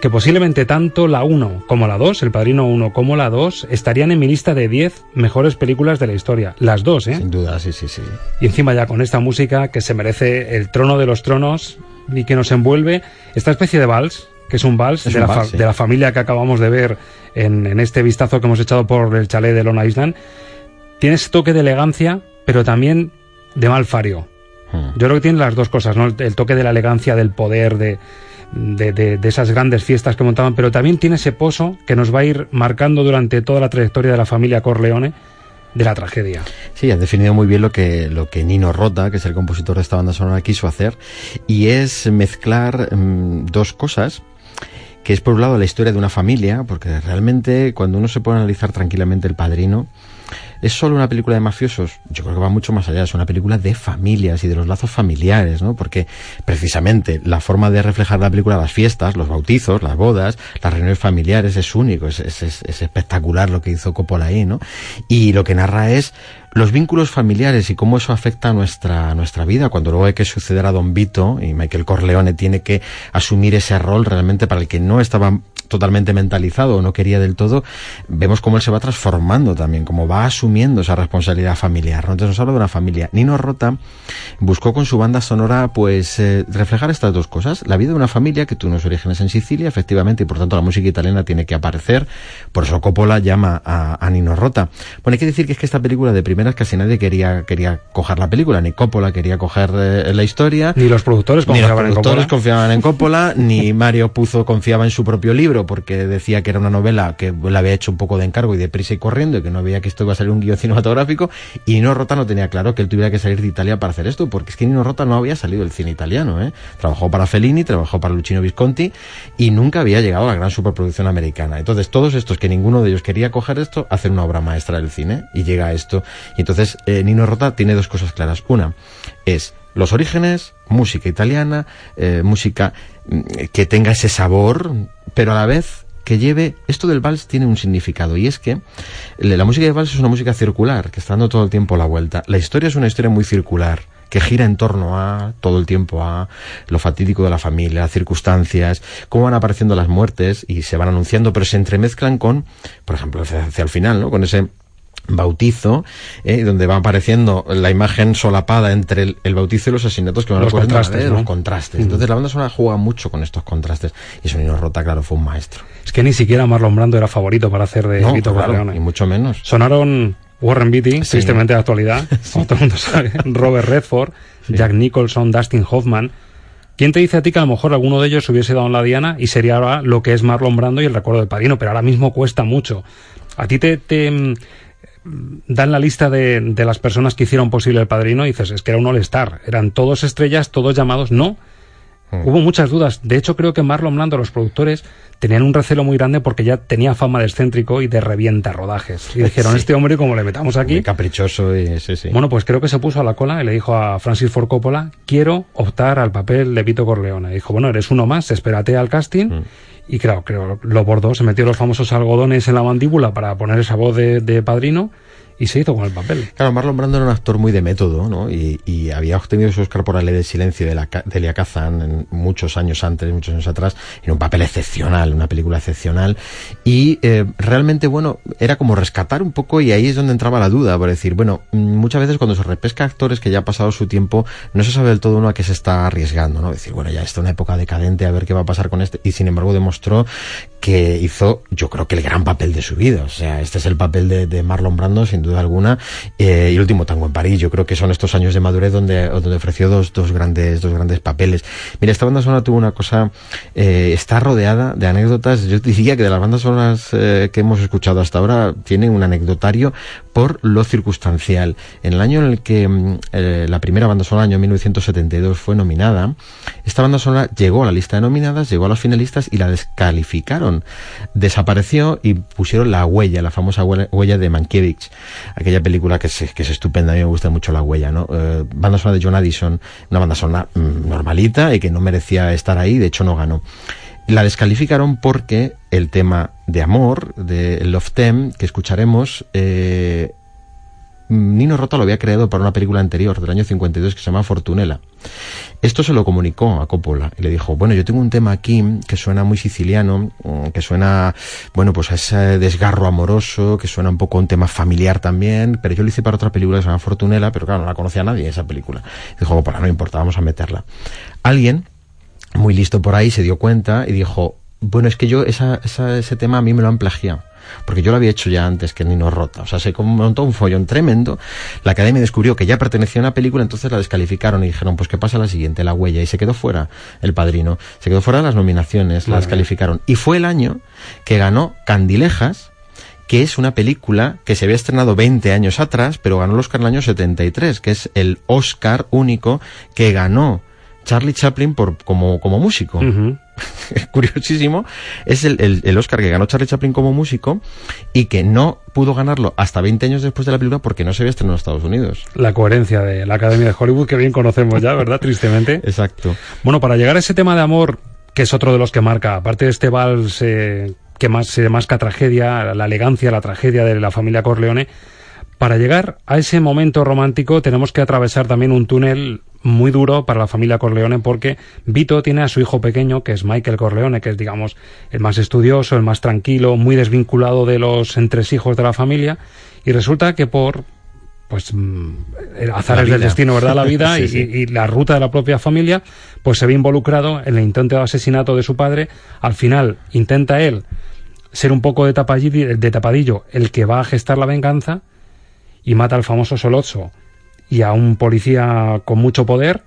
que posiblemente tanto la 1 como la 2, El Padrino 1 como la 2, estarían en mi lista de 10 mejores películas de la historia. Las dos, ¿eh? Sin duda, sí, sí, sí. Y encima ya con esta música que se merece el trono de los tronos y que nos envuelve esta especie de vals, que es un vals, Es de, un la vals, fa- sí. de la familia que acabamos de ver en, en este vistazo que hemos echado por el chalet de Long Island. Tiene ese toque de elegancia, pero también de malfario. Hmm. Yo creo que tiene las dos cosas, ¿no? El, el toque de la elegancia, del poder, de, de, de- esas grandes fiestas que montaban, pero también tiene ese pozo que nos va a ir marcando durante toda la trayectoria de la familia Corleone de la tragedia. Sí, has definido muy bien lo que, lo que Nino Rota, que es el compositor de esta banda sonora, quiso hacer, y es mezclar mm, dos cosas, que es por un lado la historia de una familia, porque realmente cuando uno se puede analizar tranquilamente El Padrino, ¿Es solo una película de mafiosos? Yo creo que va mucho más allá. Es una película de familias y de los lazos familiares, ¿no? Porque precisamente la forma de reflejar la película, las fiestas, los bautizos, las bodas, las reuniones familiares, es único. Es, es- es- es espectacular lo que hizo Coppola ahí, ¿no? Y lo que narra es los vínculos familiares y cómo eso afecta a nuestra, nuestra vida. Cuando luego hay que suceder a Don Vito y Michael Corleone tiene que asumir ese rol realmente para el que no estaba totalmente mentalizado o no quería del todo, vemos cómo él se va transformando también, cómo va asumiendo esa responsabilidad familiar. Entonces nos habla de una familia. Nino Rota buscó con su banda sonora pues eh, reflejar estas dos cosas. La vida de una familia que tuvo unos orígenes en Sicilia, efectivamente, y por tanto la música italiana tiene que aparecer. Por eso Coppola llama a, a Nino Rota. Bueno, hay que decir que es que esta película de primeras casi nadie quería, quería coger la película, ni Coppola quería coger eh, la historia. Ni los productores Ni los confiaban en productores Coppola. confiaban en Coppola, ni Mario Puzo confiaba en su propio libro porque decía que era una novela que la había hecho un poco de encargo y de prisa y corriendo y que no veía que esto iba a salir un guion cinematográfico y Nino Rota no tenía claro que él tuviera que salir de Italia para hacer esto porque es que Nino Rota no había salido del cine italiano, ¿eh? Trabajó para Fellini, trabajó para Luchino Visconti y nunca había llegado a la gran superproducción americana. Entonces todos estos que ninguno de ellos quería coger esto, hacen una obra maestra del cine y llega a esto. Y entonces eh, Nino Rota tiene dos cosas claras. Una es los orígenes, música italiana, eh, música mm, que tenga ese sabor, pero a la vez que lleve esto del vals tiene un significado y es que le- la música de vals es una música circular que está dando todo el tiempo la vuelta. La historia es una historia muy circular que gira en torno a todo el tiempo a lo fatídico de la familia, circunstancias, cómo van apareciendo las muertes y se van anunciando, pero se entremezclan con, por ejemplo, hacia el final, ¿no? Con ese bautizo, ¿eh? donde va apareciendo la imagen solapada entre el, el bautizo y los asesinatos que van Los contrastes, vez, ¿no? los contrastes. Entonces la banda sonora juega mucho con estos contrastes y eso Nino Rota, claro, fue un maestro. Es que ni siquiera Marlon Brando era favorito para hacer de No, Vito claro, ni mucho menos. Sonaron Warren Beatty, Sí. tristemente de actualidad, como todo el mundo sabe, Robert Redford, Jack Nicholson, Dustin Hoffman. ¿Quién te dice a ti que a lo mejor alguno de ellos hubiese dado en la diana y sería ahora lo que es Marlon Brando y el recuerdo del padrino? Pero ahora mismo cuesta mucho. A ti te, te, dan la lista de, de las personas que hicieron posible el padrino y dices, es que era un all-star. Eran todos estrellas, todos llamados. No. Hubo muchas dudas. De hecho, creo que Marlon Brando, los productores, tenían un recelo muy grande porque ya tenía fama de excéntrico y de revienta rodajes. Y dijeron, Sí. este hombre, como le metamos aquí. Muy caprichoso y sí, sí. Bueno, pues creo que se puso a la cola y le dijo a Francis Ford Coppola, quiero optar al papel de Vito Corleone. dijo, bueno, eres uno más, espérate al casting. Mm. Y claro, creo, lo bordó, se metió los famosos algodones en la mandíbula para poner esa voz de, de padrino y se hizo con el papel. Claro, Marlon Brando era un actor muy de método, ¿no? Y, había obtenido su Oscar por la ley del silencio de, la, Elia Kazan en muchos años antes, muchos años atrás, en un papel excepcional, una película excepcional. Y eh, realmente, bueno, era como rescatar un poco y ahí es donde entraba la duda, por decir, bueno, mm, muchas veces cuando se repesca actores que ya ha pasado su tiempo, no se sabe del todo uno a qué se está arriesgando, ¿no? Decir, bueno, ya está una época decadente, a ver qué va a pasar con este. Y sin embargo demostró que hizo, yo creo que el gran papel de su vida. O sea, este es el papel de, de Marlon Brando, sin duda alguna. Eh, y el último tango en París, yo creo que son estos años de madurez donde, donde ofreció dos, dos grandes, dos grandes papeles. Mira, esta banda sonora tuvo una cosa, eh, está rodeada de anécdotas. Yo diría que de las bandas sonoras eh, que hemos escuchado hasta ahora, tiene un anecdotario por lo circunstancial. En el año en el que mm, la primera banda sonora, año 1972, fue nominada, esta banda sonora llegó a la lista de nominadas, llegó a los finalistas y la descalificaron. Desapareció y pusieron la huella, la famosa huella de Mankiewicz. Aquella película que es, es estupenda, a mí me gusta mucho La Huella, ¿no? Eh, banda sonora de John Addison, una banda sonora mm, normalita y que no merecía estar ahí, de hecho no ganó. La descalificaron porque el tema de amor, de Love Them, que escucharemos, eh, Nino Rota lo había creado para una película anterior, del año 52, que se llama Fortunella. Esto se lo comunicó a Coppola y le dijo, bueno, yo tengo un tema aquí que suena muy siciliano, mm, que suena, bueno, pues a ese desgarro amoroso, que suena un poco un tema familiar también, pero yo lo hice para otra película que se llama Fortunella, pero claro, no la conocía nadie esa película. Dijo, Coppola, no importa, vamos a meterla. Alguien, muy listo por ahí, se dio cuenta y dijo, bueno, es que yo ese tema a mí me lo han plagiado porque yo lo había hecho ya antes que Nino Rota. O sea, se montó un follón tremendo. La academia descubrió que ya pertenecía a una película, entonces la descalificaron y dijeron, pues que pasa la siguiente, la huella. Y se quedó fuera el padrino. Se quedó fuera de las nominaciones, la descalificaron. Y fue el año que ganó Candilejas, que es una película que se había estrenado 20 años atrás, pero ganó el Oscar en el año 73, que es el Oscar único que ganó Charlie Chaplin por, como, como músico. Curiosísimo. Es el, el, Oscar que ganó Charlie Chaplin como músico y que no pudo ganarlo hasta 20 años después de la película porque no se había estrenado en Estados Unidos. La coherencia de la Academia de Hollywood que bien conocemos ya, ¿verdad? Tristemente. Exacto. Bueno, para llegar a ese tema de amor, que es otro de los que marca, aparte de este vals eh, que más se masca tragedia, la elegancia, la tragedia de la familia Corleone, para llegar a ese momento romántico tenemos que atravesar también un túnel muy duro para la familia Corleone porque Vito tiene a su hijo pequeño, que es Michael Corleone, que es, digamos, el más estudioso, el más tranquilo, muy desvinculado de los entresijos de la familia, y resulta que por pues mm, azares del destino, ¿verdad? La vida Y, la ruta de la propia familia, pues se ve involucrado en el intento de asesinato de su padre. Al final intenta él ser un poco de tapadillo, de tapadillo el que va a gestar la venganza y mata al famoso Solozzo y a un policía con mucho poder,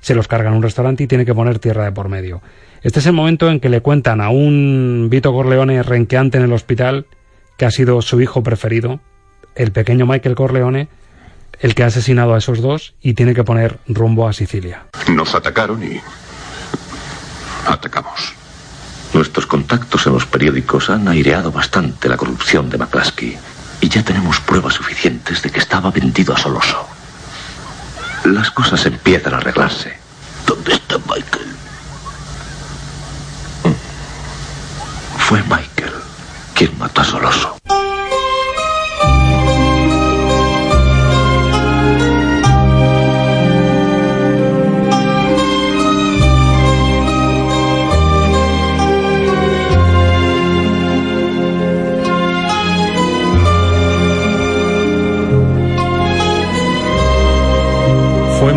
se los carga en un restaurante y tiene que poner tierra de por medio. Este es el momento en que le cuentan a un Vito Corleone renqueante en el hospital que ha sido su hijo preferido, el pequeño Michael Corleone, el que ha asesinado a esos dos y tiene que poner rumbo a Sicilia. Nos atacaron y atacamos. Nuestros contactos en los periódicos han aireado bastante la corrupción de McCluskey y ya tenemos pruebas suficientes de que estaba vendido a Soloso. Las cosas empiezan a arreglarse. ¿Dónde está Michael? Fue Michael quien mató a Soloso.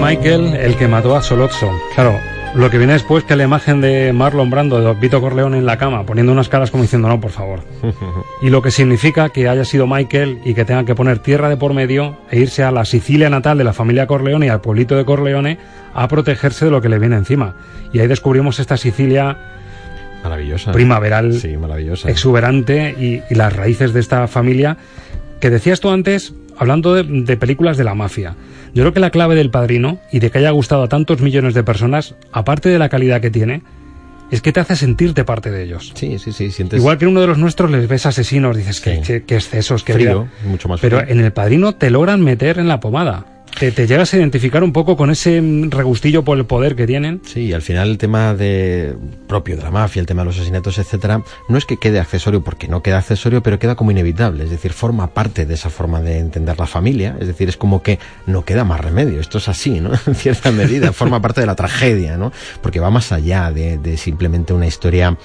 Michael el que mató a Solozzo. Claro, lo que viene después que la imagen de Marlon Brando, de Vito Corleone en la cama, poniendo unas caras como diciendo no, por favor. y lo que significa que haya sido Michael y que tenga que poner tierra de por medio e irse a la Sicilia natal de la familia Corleone y al pueblito de Corleone a protegerse de lo que le viene encima. Y ahí descubrimos esta Sicilia maravillosa, primaveral, sí, maravillosa. exuberante y, las raíces de esta familia que decías tú antes, hablando de películas de la mafia. Yo creo que la clave del padrino y de que haya gustado a tantos millones de personas, aparte de la calidad que tiene, es que te hace sentirte parte de ellos. Sí, sí, sí. Sientes... Igual que en uno de los nuestros les ves asesinos, dices que, excesos, que frío, mucho más Pero en el padrino te logran meter en la pomada te, llegas a identificar un poco con ese regustillo por el poder que tienen. Sí, al final el tema de propio de la mafia, el tema de los asesinatos, etcétera, no es que quede accesorio porque no queda accesorio, pero queda como inevitable, es decir, forma parte de esa forma de entender la familia, es decir, es como que no queda más remedio, esto es así, ¿no? En cierta medida, forma parte de la tragedia, ¿no? Porque va más allá de, de simplemente una historia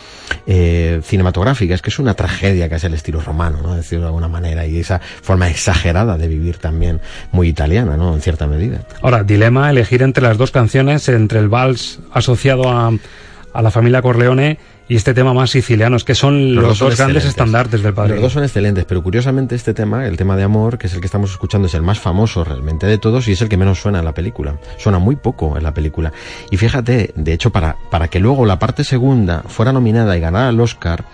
eh, cinematográfica, es que es una tragedia que es el estilo romano, ¿no? Decirlo de alguna manera, y esa forma exagerada de vivir también muy italiana, ¿no? Cierta medida. Ahora, dilema elegir entre las dos canciones, entre el vals asociado a, a la familia Corleone y este tema más siciliano, es que son los, dos, grandes estandartes del padre. Los dos son excelentes, pero curiosamente este tema, el tema de amor, que es el que estamos escuchando, es el más famoso realmente de todos y es el que menos suena en la película. Suena muy poco en la película. Y fíjate, de hecho, para, para que luego la parte segunda fuera nominada y ganara el Oscar,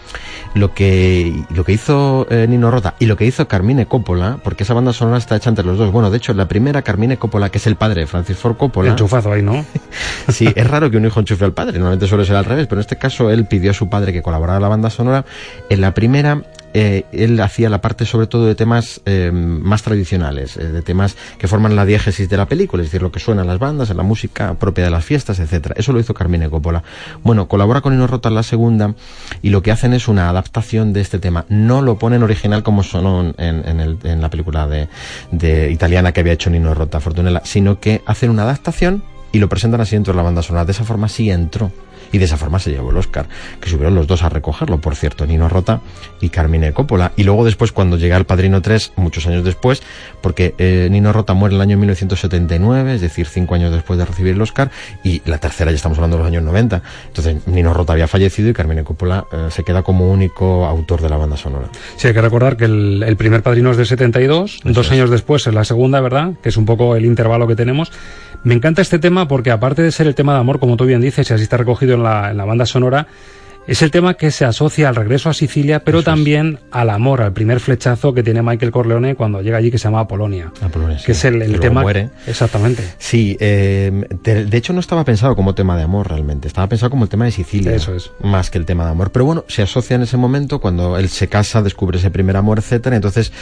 lo que, lo que hizo eh, Nino Rota y lo que hizo Carmine Coppola, porque esa banda sonora está hecha entre los dos. Bueno, de hecho, la primera Carmine Coppola, que es el padre de Francis Ford Coppola. Enchufazo ahí, ¿no? sí, es raro que un hijo enchufe al padre, normalmente suele ser al revés, pero en este caso él pidió a su padre que colaborara en la banda sonora. En la primera eh, él hacía la parte sobre todo de temas eh, más tradicionales, eh, de temas que forman la diégesis de la película, es decir, lo que suena en las bandas, en la música propia de las fiestas, etcétera. Eso lo hizo Carmine Coppola. Bueno, colabora con Nino Rota en la segunda y lo que hacen es una adaptación de este tema. No lo ponen original como sonó en la película de, de italiana que había hecho Nino Rota, Fortunella, sino que hacen una adaptación y lo presentan así dentro de la banda sonora. De esa forma sí entró y de esa forma se llevó el Oscar, que subieron los dos a recogerlo, por cierto, Nino Rota y Carmine Coppola. Y luego después, cuando llega El Padrino 3, muchos años después, porque eh, Nino Rota muere en el año 1979, es decir, cinco años después de recibir el Oscar, y la tercera ya estamos hablando de los años 90. Entonces, Nino Rota había fallecido y Carmine Coppola eh, se queda como único autor de la banda sonora. Sí, hay que recordar que el, el primer Padrino es de 72, Eso dos es. años después es la segunda, ¿verdad? Que es un poco el intervalo que tenemos. Me encanta este tema porque aparte de ser el tema de amor, como tú bien dices, y así está recogido en la, en la banda sonora, es el tema que se asocia al regreso a Sicilia, pero Eso también es. al amor, al primer flechazo que tiene Michael Corleone cuando llega allí, que se llama Polonia. Apolonia que sí, es el, el que tema. Muere. Exactamente. Sí, eh, de, de, hecho no estaba pensado como tema de amor realmente, estaba pensado como el tema de Sicilia. Eso es. Más que el tema de amor. Pero bueno, se asocia en ese momento cuando él se casa, descubre ese primer amor, etcétera. Entonces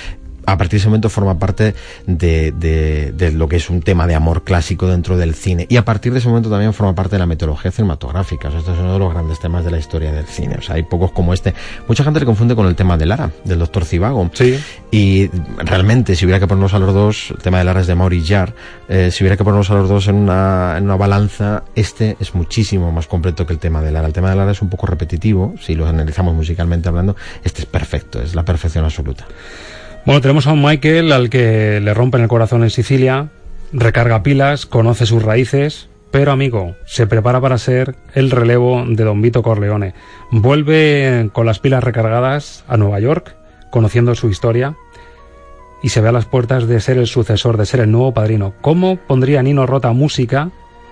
a partir de ese momento forma parte de, de, de, lo que es un tema de amor clásico dentro del cine. Y a partir de ese momento también forma parte de la metodología cinematográfica. O sea, este es uno de los grandes temas de la historia del cine. O sea, hay pocos como este. Mucha gente le confunde con el tema de Lara, del doctor Cibago. Sí. Y realmente, si hubiera que ponernos a los dos, el tema de Lara es de Maurice Jarre, eh, si hubiera que ponernos a los dos en una, en una balanza, este es muchísimo más completo que el tema de Lara. El tema de Lara es un poco repetitivo, si lo analizamos musicalmente hablando. Este es perfecto, es la perfección absoluta. Bueno, tenemos a un Michael al que le rompen el corazón en Sicilia, recarga pilas, conoce sus raíces, pero amigo, se prepara para ser el relevo de Don Vito Corleone. Vuelve con las pilas recargadas a Nueva York, conociendo su historia, y se ve a las puertas de ser el sucesor, de ser el nuevo padrino. ¿Cómo pondría Nino Rota música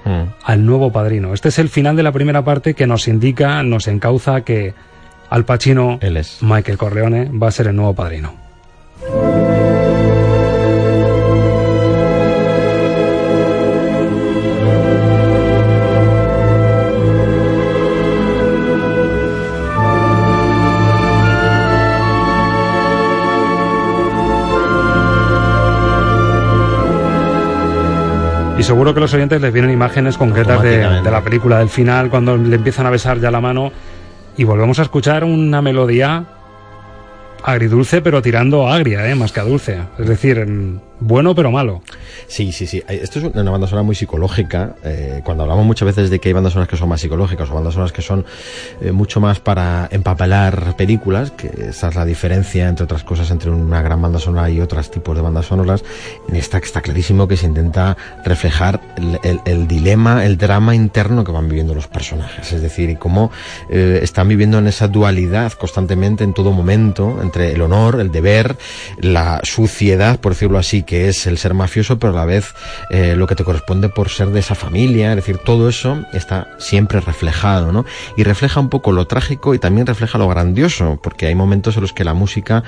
mm. al nuevo padrino? Este es el final de la primera parte que nos indica, nos encauza que Al Pacino, Él es. Michael Corleone, va a ser el nuevo padrino. Y seguro que los oyentes les vienen imágenes concretas de, de, la película, del final, cuando le empiezan a besar ya la mano. Y volvemos a escuchar una melodía agridulce, pero tirando a agria, ¿eh? más que a dulce. Es decir, bueno pero malo. Sí, sí, sí. Esto es una banda sonora muy psicológica. Eh, cuando hablamos muchas veces de que hay bandas sonoras que son más psicológicas o bandas sonoras que son eh, mucho más para empapelar películas, que esa es la diferencia, entre otras cosas, entre una gran banda sonora y otros tipos de bandas sonoras, en esta está clarísimo que se intenta reflejar el, dilema, el drama interno que van viviendo los personajes. Es decir, cómo eh, están viviendo en esa dualidad constantemente en todo momento, entre el honor, el deber, la suciedad, por decirlo así, que es el ser mafioso, pero a la vez eh, lo que te corresponde por ser de esa familia, es decir, todo eso está siempre reflejado, ¿no? Y refleja un poco lo trágico y también refleja lo grandioso, porque hay momentos en los que la música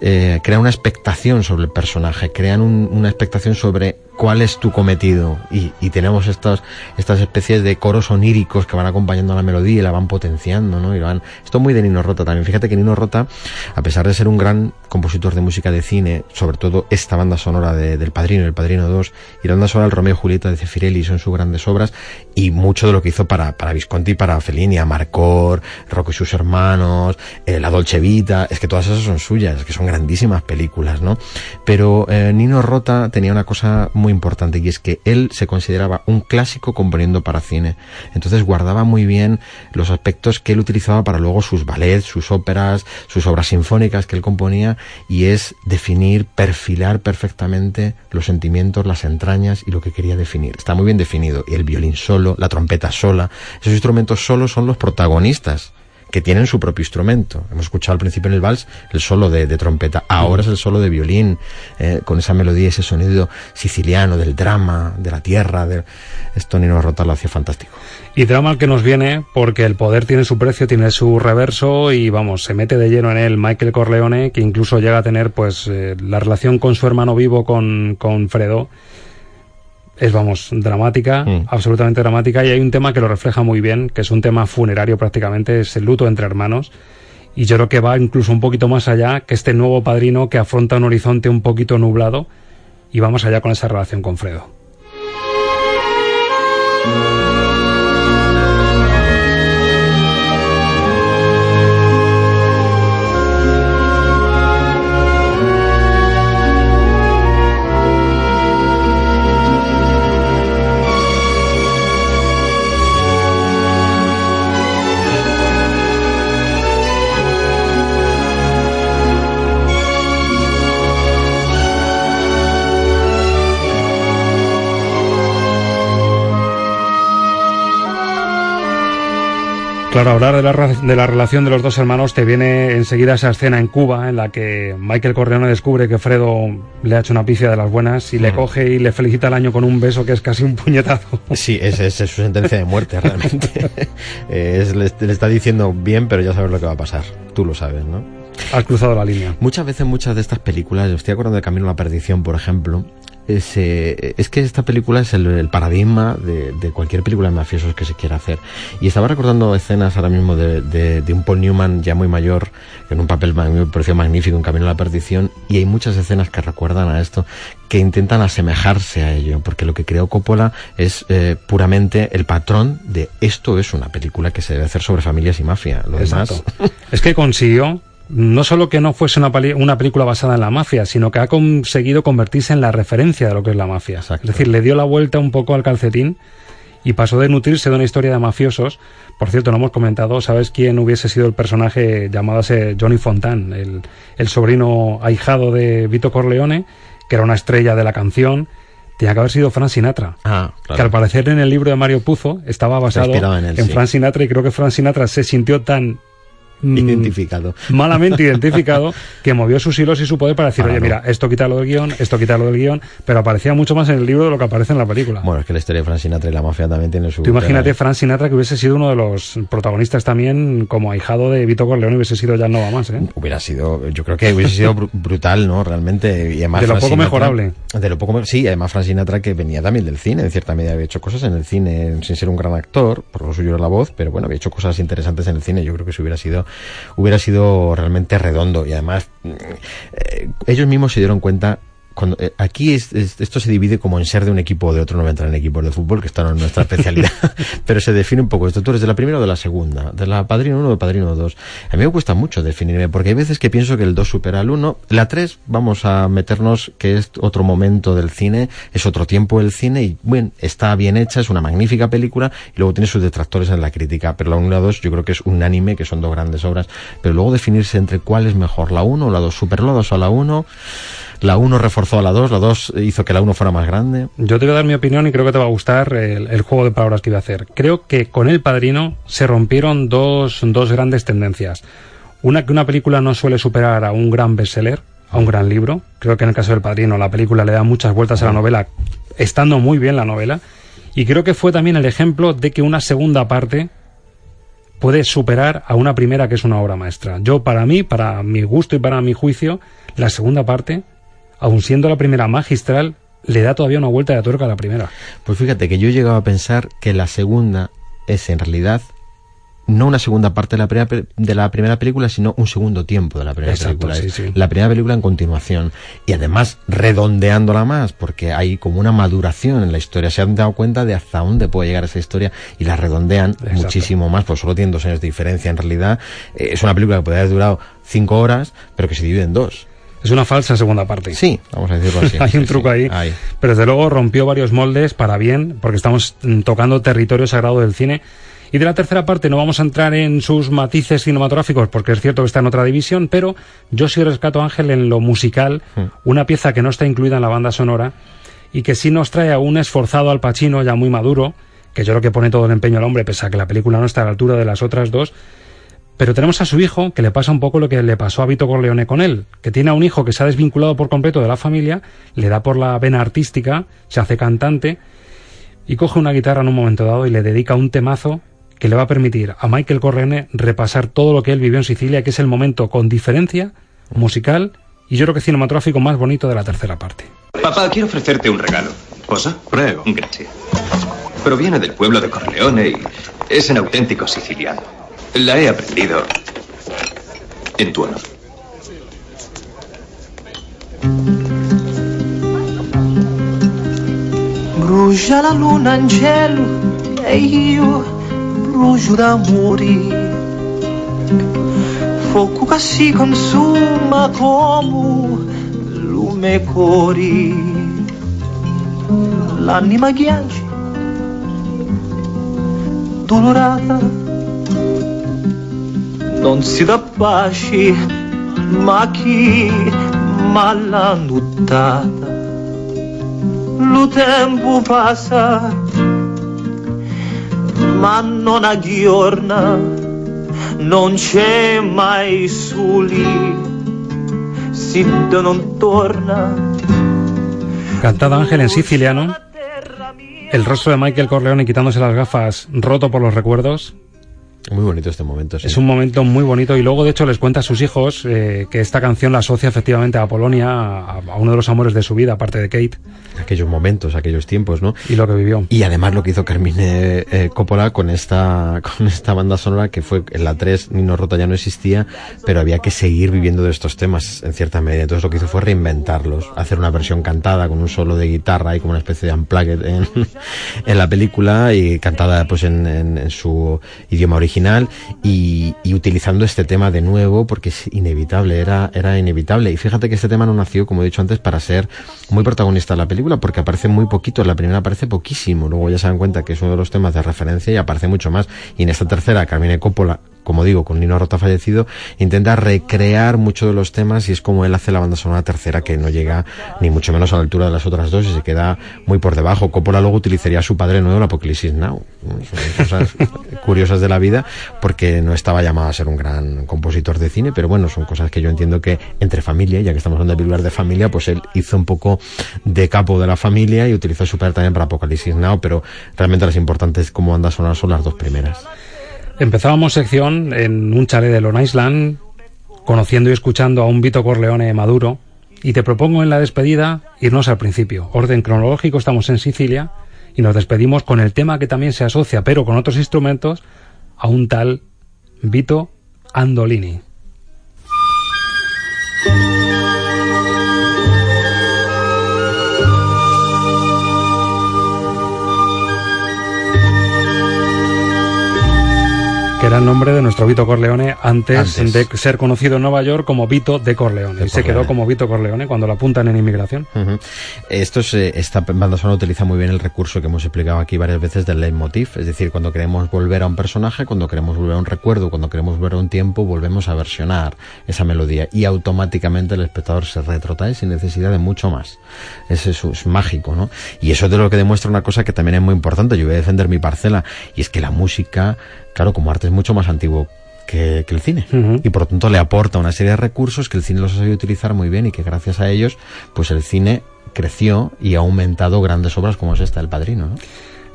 eh, crea una expectación sobre el personaje, crean un, una expectación sobre cuál es tu cometido y, tenemos estos, estas especies de coros oníricos que van acompañando a la melodía y la van potenciando, ¿no? Y van, esto muy de Nino Rota también. Fíjate que Nino Rota, a pesar de ser un gran compositor de música de cine, sobre todo esta banda sonora de, del Padrino, el Padrino 2, y la banda sonora del Romeo y Julieta de Cefirelli son sus grandes obras, y mucho de lo que hizo para, para Visconti, para Fellini, Amarcor, Rocco y sus hermanos, eh, La Dolce Vita, es que todas esas son suyas, que son grandísimas películas, ¿no? Pero eh, Nino Rota tenía una cosa muy importante y es que él se consideraba un clásico componiendo para cine. Entonces guardaba muy bien los aspectos que él utilizaba para luego sus ballets, sus óperas, sus obras sinfónicas que él componía y es definir, perfilar perfectamente los sentimientos, las entrañas y lo que quería definir. Está muy bien definido. Y el violín solo, la trompeta sola, esos instrumentos solos son los protagonistas que tienen su propio instrumento. Hemos escuchado al principio en el vals el solo de, trompeta, ahora es el solo de violín, eh, con esa melodía, ese sonido siciliano del drama, de la tierra. De... Esto Nino Rota lo hacía fantástico. Y drama al que nos viene porque el poder tiene su precio, tiene su reverso y vamos, se mete de lleno en él Michael Corleone, que incluso llega a tener pues eh, la relación con su hermano vivo, con, con Fredo es, vamos, dramática, mm. absolutamente dramática, y hay un tema que lo refleja muy bien, que es un tema funerario prácticamente, es el luto entre hermanos, y yo creo que va incluso un poquito más allá que este nuevo padrino que afronta un horizonte un poquito nublado y va más allá con esa relación con Fredo. Claro, hablar de la, de la, relación de los dos hermanos te viene enseguida esa escena en Cuba en la que Michael Corleone descubre que Fredo le ha hecho una pifia de las buenas y le coge y le felicita el año con un beso que es casi un puñetazo. Sí, esa es, su sentencia de muerte realmente. es, le, le está diciendo bien, pero ya sabes lo que va a pasar. Tú lo sabes, ¿no? Has cruzado la línea. Muchas veces, muchas de estas películas, estoy acordando de Camino a la Perdición, por ejemplo, es, es que esta película es el, paradigma de, cualquier película de mafiosos que se quiera hacer. Y estaba recordando escenas ahora mismo de, un Paul Newman ya muy mayor, en un papel magnífico en Camino a la Perdición, y hay muchas escenas que recuerdan a esto, que intentan asemejarse a ello, porque lo que creó Coppola es eh, puramente el patrón de esto es una película que se debe hacer sobre familias y mafia. Lo demás... es que consiguió no solo que no fuese una, una, película basada en la mafia, sino que ha conseguido convertirse en la referencia de lo que es la mafia. Es decir, le dio la vuelta un poco al calcetín y pasó de nutrirse de una historia de mafiosos. Por cierto, no hemos comentado, ¿sabes quién hubiese sido el personaje llamado Johnny Fontan, el, el sobrino ahijado de Vito Corleone, que era una estrella de la canción? Tenía que haber sido Frank Sinatra. Ah, que al parecer en el libro de Mario Puzo estaba basado en, en Frank Sinatra y creo que Frank Sinatra se sintió tan identificado. Malamente identificado, que movió sus hilos y su poder para decir, oye, mira, esto quítalo del guion, esto quítalo del guion, pero aparecía mucho más en el libro de lo que aparece en la película. Bueno, es que la historia de Frank Sinatra y la mafia también tiene su... Tú imagínate Frank Sinatra que hubiese sido uno de los protagonistas también como ahijado de Vito Corleone, hubiese sido ya no va más, ¿eh? Hubiera sido, yo creo que hubiese sido brutal, ¿no? Realmente. Y además de lo poco mejorable. De lo poco, sí, además Frank Sinatra que venía también del cine, en cierta medida había hecho cosas en el cine sin ser un gran actor, por lo suyo era la voz, pero bueno, había hecho cosas interesantes en el cine, yo creo que si hubiera sido, hubiera sido realmente redondo. Y además eh, ellos mismos se dieron cuenta cuando, eh, aquí esto se divide como en ser de un equipo o de otro, no voy a entrar en equipos de fútbol, que esto no es nuestra especialidad, pero se define un poco esto. Tú eres de la primera o de la segunda, de la Padrino 1 o de Padrino 2. A mí me cuesta mucho definirme, porque hay veces que pienso que el 2 supera al 1. La 3, vamos a meternos que es otro momento del cine, es otro tiempo del cine, y bueno, está bien hecha, es una magnífica película, y luego tiene sus detractores en la crítica, pero la 1 y la 2 yo creo que es unánime, que son dos grandes obras, pero luego definirse entre cuál es mejor, la 1 o la 2, superó la 2 o la 1 la 1 reforzó a la 2, la 2 hizo que la 1 fuera más grande. Yo te voy a dar mi opinión y creo que te va a gustar el, juego de palabras que iba a hacer. Creo que con El Padrino se rompieron dos, dos grandes tendencias. Una, que una película no suele superar a un gran bestseller, a un gran libro. Creo que en el caso del Padrino la película le da muchas vueltas a la novela, estando muy bien la novela. Y creo que fue también el ejemplo de que una segunda parte puede superar a una primera que es una obra maestra. Yo, para mí, para mi gusto y para mi juicio, la segunda parte aun siendo la primera magistral, le da todavía una vuelta de tuerca a la primera. Pues fíjate que yo he llegado a pensar que la segunda es en realidad no una segunda parte de la primera, de la primera película, sino un segundo tiempo de la primera película. La primera película en continuación. Y además redondeándola más, porque hay como una maduración en la historia. Se han dado cuenta de hasta dónde puede llegar esa historia y la redondean muchísimo más, pues solo tienen dos años de diferencia. En realidad, eh, es una película que puede haber durado cinco horas, pero que se divide en dos. Es una falsa segunda parte. Sí, vamos a decirlo así. Hay un truco ahí. Pero desde luego rompió varios moldes para bien, porque estamos mm, tocando territorio sagrado del cine. Y de la tercera parte no vamos a entrar en sus matices cinematográficos, porque es cierto que está en otra división, pero yo sí rescato, Ángel, en lo musical, hmm. una pieza que no está incluida en la banda sonora y que sí nos trae a un esforzado al Pacino ya muy maduro, que yo creo que pone todo el empeño al hombre, pese a que la película no está a la altura de las otras dos, pero tenemos a su hijo que le pasa un poco lo que le pasó a Vito Corleone con él, que tiene a un hijo que se ha desvinculado por completo de la familia, le da por la vena artística, se hace cantante y coge una guitarra en un momento dado y le dedica un temazo que le va a permitir a Michael Corleone repasar todo lo que él vivió en Sicilia, que es el momento con diferencia musical y yo creo que cinematográfico más bonito de la tercera parte. Papá, quiero ofrecerte un regalo. ¿Posa? Prego. Gracias. Proviene del pueblo de Corleone y es en auténtico siciliano. La he aprendido En tu honor. Brucia la luna in cielo e io brucio d'amore. Fuoco che si consuma come lume cori. L'anima ghiaccia, dolorata, non si dà pace, ma chi m'ha nuttata. Lo tempo passa, ma non aggiorna, non c'è mai soli, si non torna. Cantada Ángel en siciliano. El rostro de Michael Corleone quitándose las gafas, roto por los recuerdos. Muy bonito este momento, sí. Es un momento muy bonito y luego de hecho les cuenta a sus hijos eh, que esta canción la asocia efectivamente a Polonia, a, a, uno de los amores de su vida, aparte de Kate. Aquellos momentos, aquellos tiempos, ¿no? Y lo que vivió. Y además lo que hizo Carmine eh, Coppola con esta, con esta banda sonora que fue en la 3, Nino Rota ya no existía, pero había que seguir viviendo de estos temas en cierta medida. Entonces lo que hizo fue reinventarlos, hacer una versión cantada con un solo de guitarra y como una especie de unplugged en, en la película y cantada pues en, en, en su idioma original y, y, utilizando este tema de nuevo porque es inevitable, era, era inevitable. Y fíjate que este tema no nació, como he dicho antes, para ser muy protagonista de la película porque aparece muy poquito, en la primera aparece poquísimo, luego ya se dan cuenta que es uno de los temas de referencia y aparece mucho más. Y en esta tercera, Carmine Coppola como digo, con Nino Rota fallecido, intenta recrear muchos de los temas y es como él hace la banda sonora tercera que no llega ni mucho menos a la altura de las otras dos y se queda muy por debajo. Coppola luego utilizaría a su padre nuevo, el Apocalipsis Now. Son cosas curiosas de la vida porque no estaba llamado a ser un gran compositor de cine, pero bueno, son cosas que yo entiendo que entre familia, ya que estamos hablando de películas de familia, pues él hizo un poco de capo de la familia y utilizó a su padre también para Apocalipsis Now, pero realmente las importantes como banda sonora son las dos primeras. Empezábamos sección en un chalet de Long Island, conociendo y escuchando a un Vito Corleone maduro, y te propongo en la despedida irnos al principio. Orden cronológico, estamos en Sicilia, y nos despedimos con el tema que también se asocia, pero con otros instrumentos, a un tal Vito Andolini. Era el nombre de nuestro Vito Corleone antes, antes, de ser conocido en Nueva York como Vito de Corleone. De y Corleone. se quedó como Vito Corleone cuando lo apuntan en inmigración. Uh -huh. Esto es, esta banda sonora utiliza muy bien el recurso que hemos explicado aquí varias veces del leitmotiv, es decir, cuando queremos volver a un personaje, cuando queremos volver a un recuerdo, cuando queremos volver a un tiempo, volvemos a versionar esa melodía y automáticamente el espectador se retrotrae sin necesidad de mucho más. Es, es, es mágico, ¿no? Y eso es de lo que demuestra una cosa que también es muy importante. Yo voy a defender mi parcela y es que la música claro, como arte es mucho más antiguo que, que el cine. Uh -huh. Y por lo tanto le aporta una serie de recursos que el cine los ha sabido utilizar muy bien y que gracias a ellos, pues el cine creció y ha aumentado grandes obras como es esta, El Padrino. ¿no?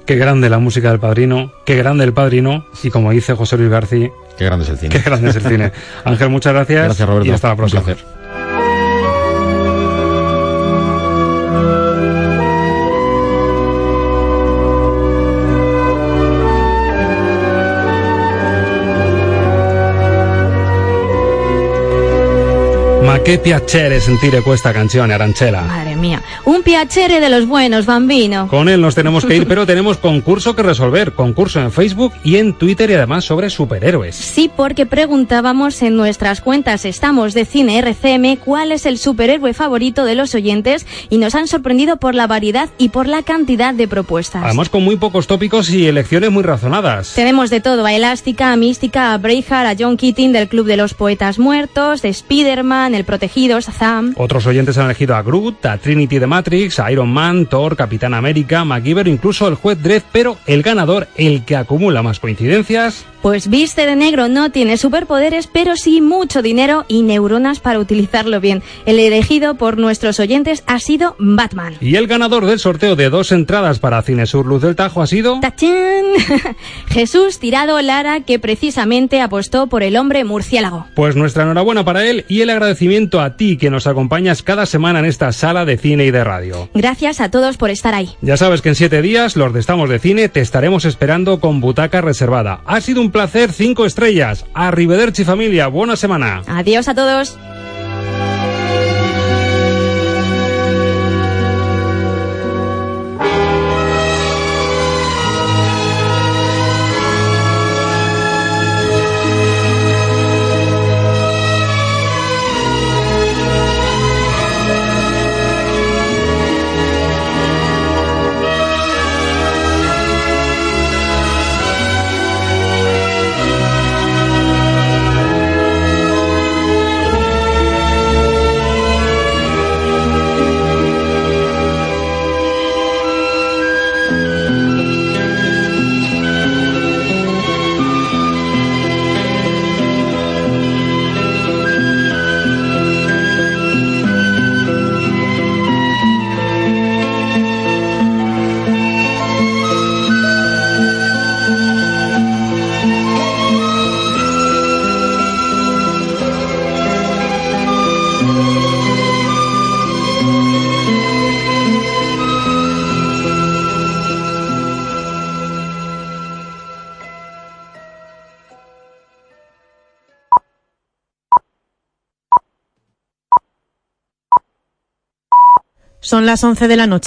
Qué grande la música del Padrino, qué grande el Padrino y como dice José Luis García, qué grande es el cine. Qué grande es el cine. Ángel, muchas gracias. Gracias, Roberto. Y hasta la próxima. Un placer. Ma che piacere sentire questa canzone, Arancela. Mía, un piacere de los buenos, bambino. Con él nos tenemos que ir, pero tenemos concurso que resolver. Concurso en Facebook y en Twitter y además sobre superhéroes. Sí, porque preguntábamos en nuestras cuentas Estamos de Cine RCM cuál es el superhéroe favorito de los oyentes y nos han sorprendido por la variedad y por la cantidad de propuestas. Además con muy pocos tópicos y elecciones muy razonadas. Tenemos de todo, a Elástica, a Mística, a Braveheart, a John Keating del Club de los Poetas Muertos, de Spider-Man, El Protegido, Shazam. Otros oyentes han elegido a Groot, a Trinity de Matrix, Iron Man, Thor, Capitán América, MacGyver, incluso el juez Dredd, pero el ganador, el que acumula más coincidencias... Pues viste de negro, no tiene superpoderes, pero sí mucho dinero y neuronas para utilizarlo bien. El elegido por nuestros oyentes ha sido Batman. Y el ganador del sorteo de dos entradas para Cinesur Luz del Tajo ha sido... ¡Tachán! Jesús Tirado Lara, que precisamente apostó por el hombre murciélago. Pues nuestra enhorabuena para él y el agradecimiento a ti que nos acompañas cada semana en esta sala de cine y de radio. Gracias a todos por estar ahí. Ya sabes que en siete días, los de Estamos de Cine, te estaremos esperando con butaca reservada. Ha sido un placer, cinco estrellas. Arrivederci familia, buena semana. Adiós a todos. Son las 11 de la noche.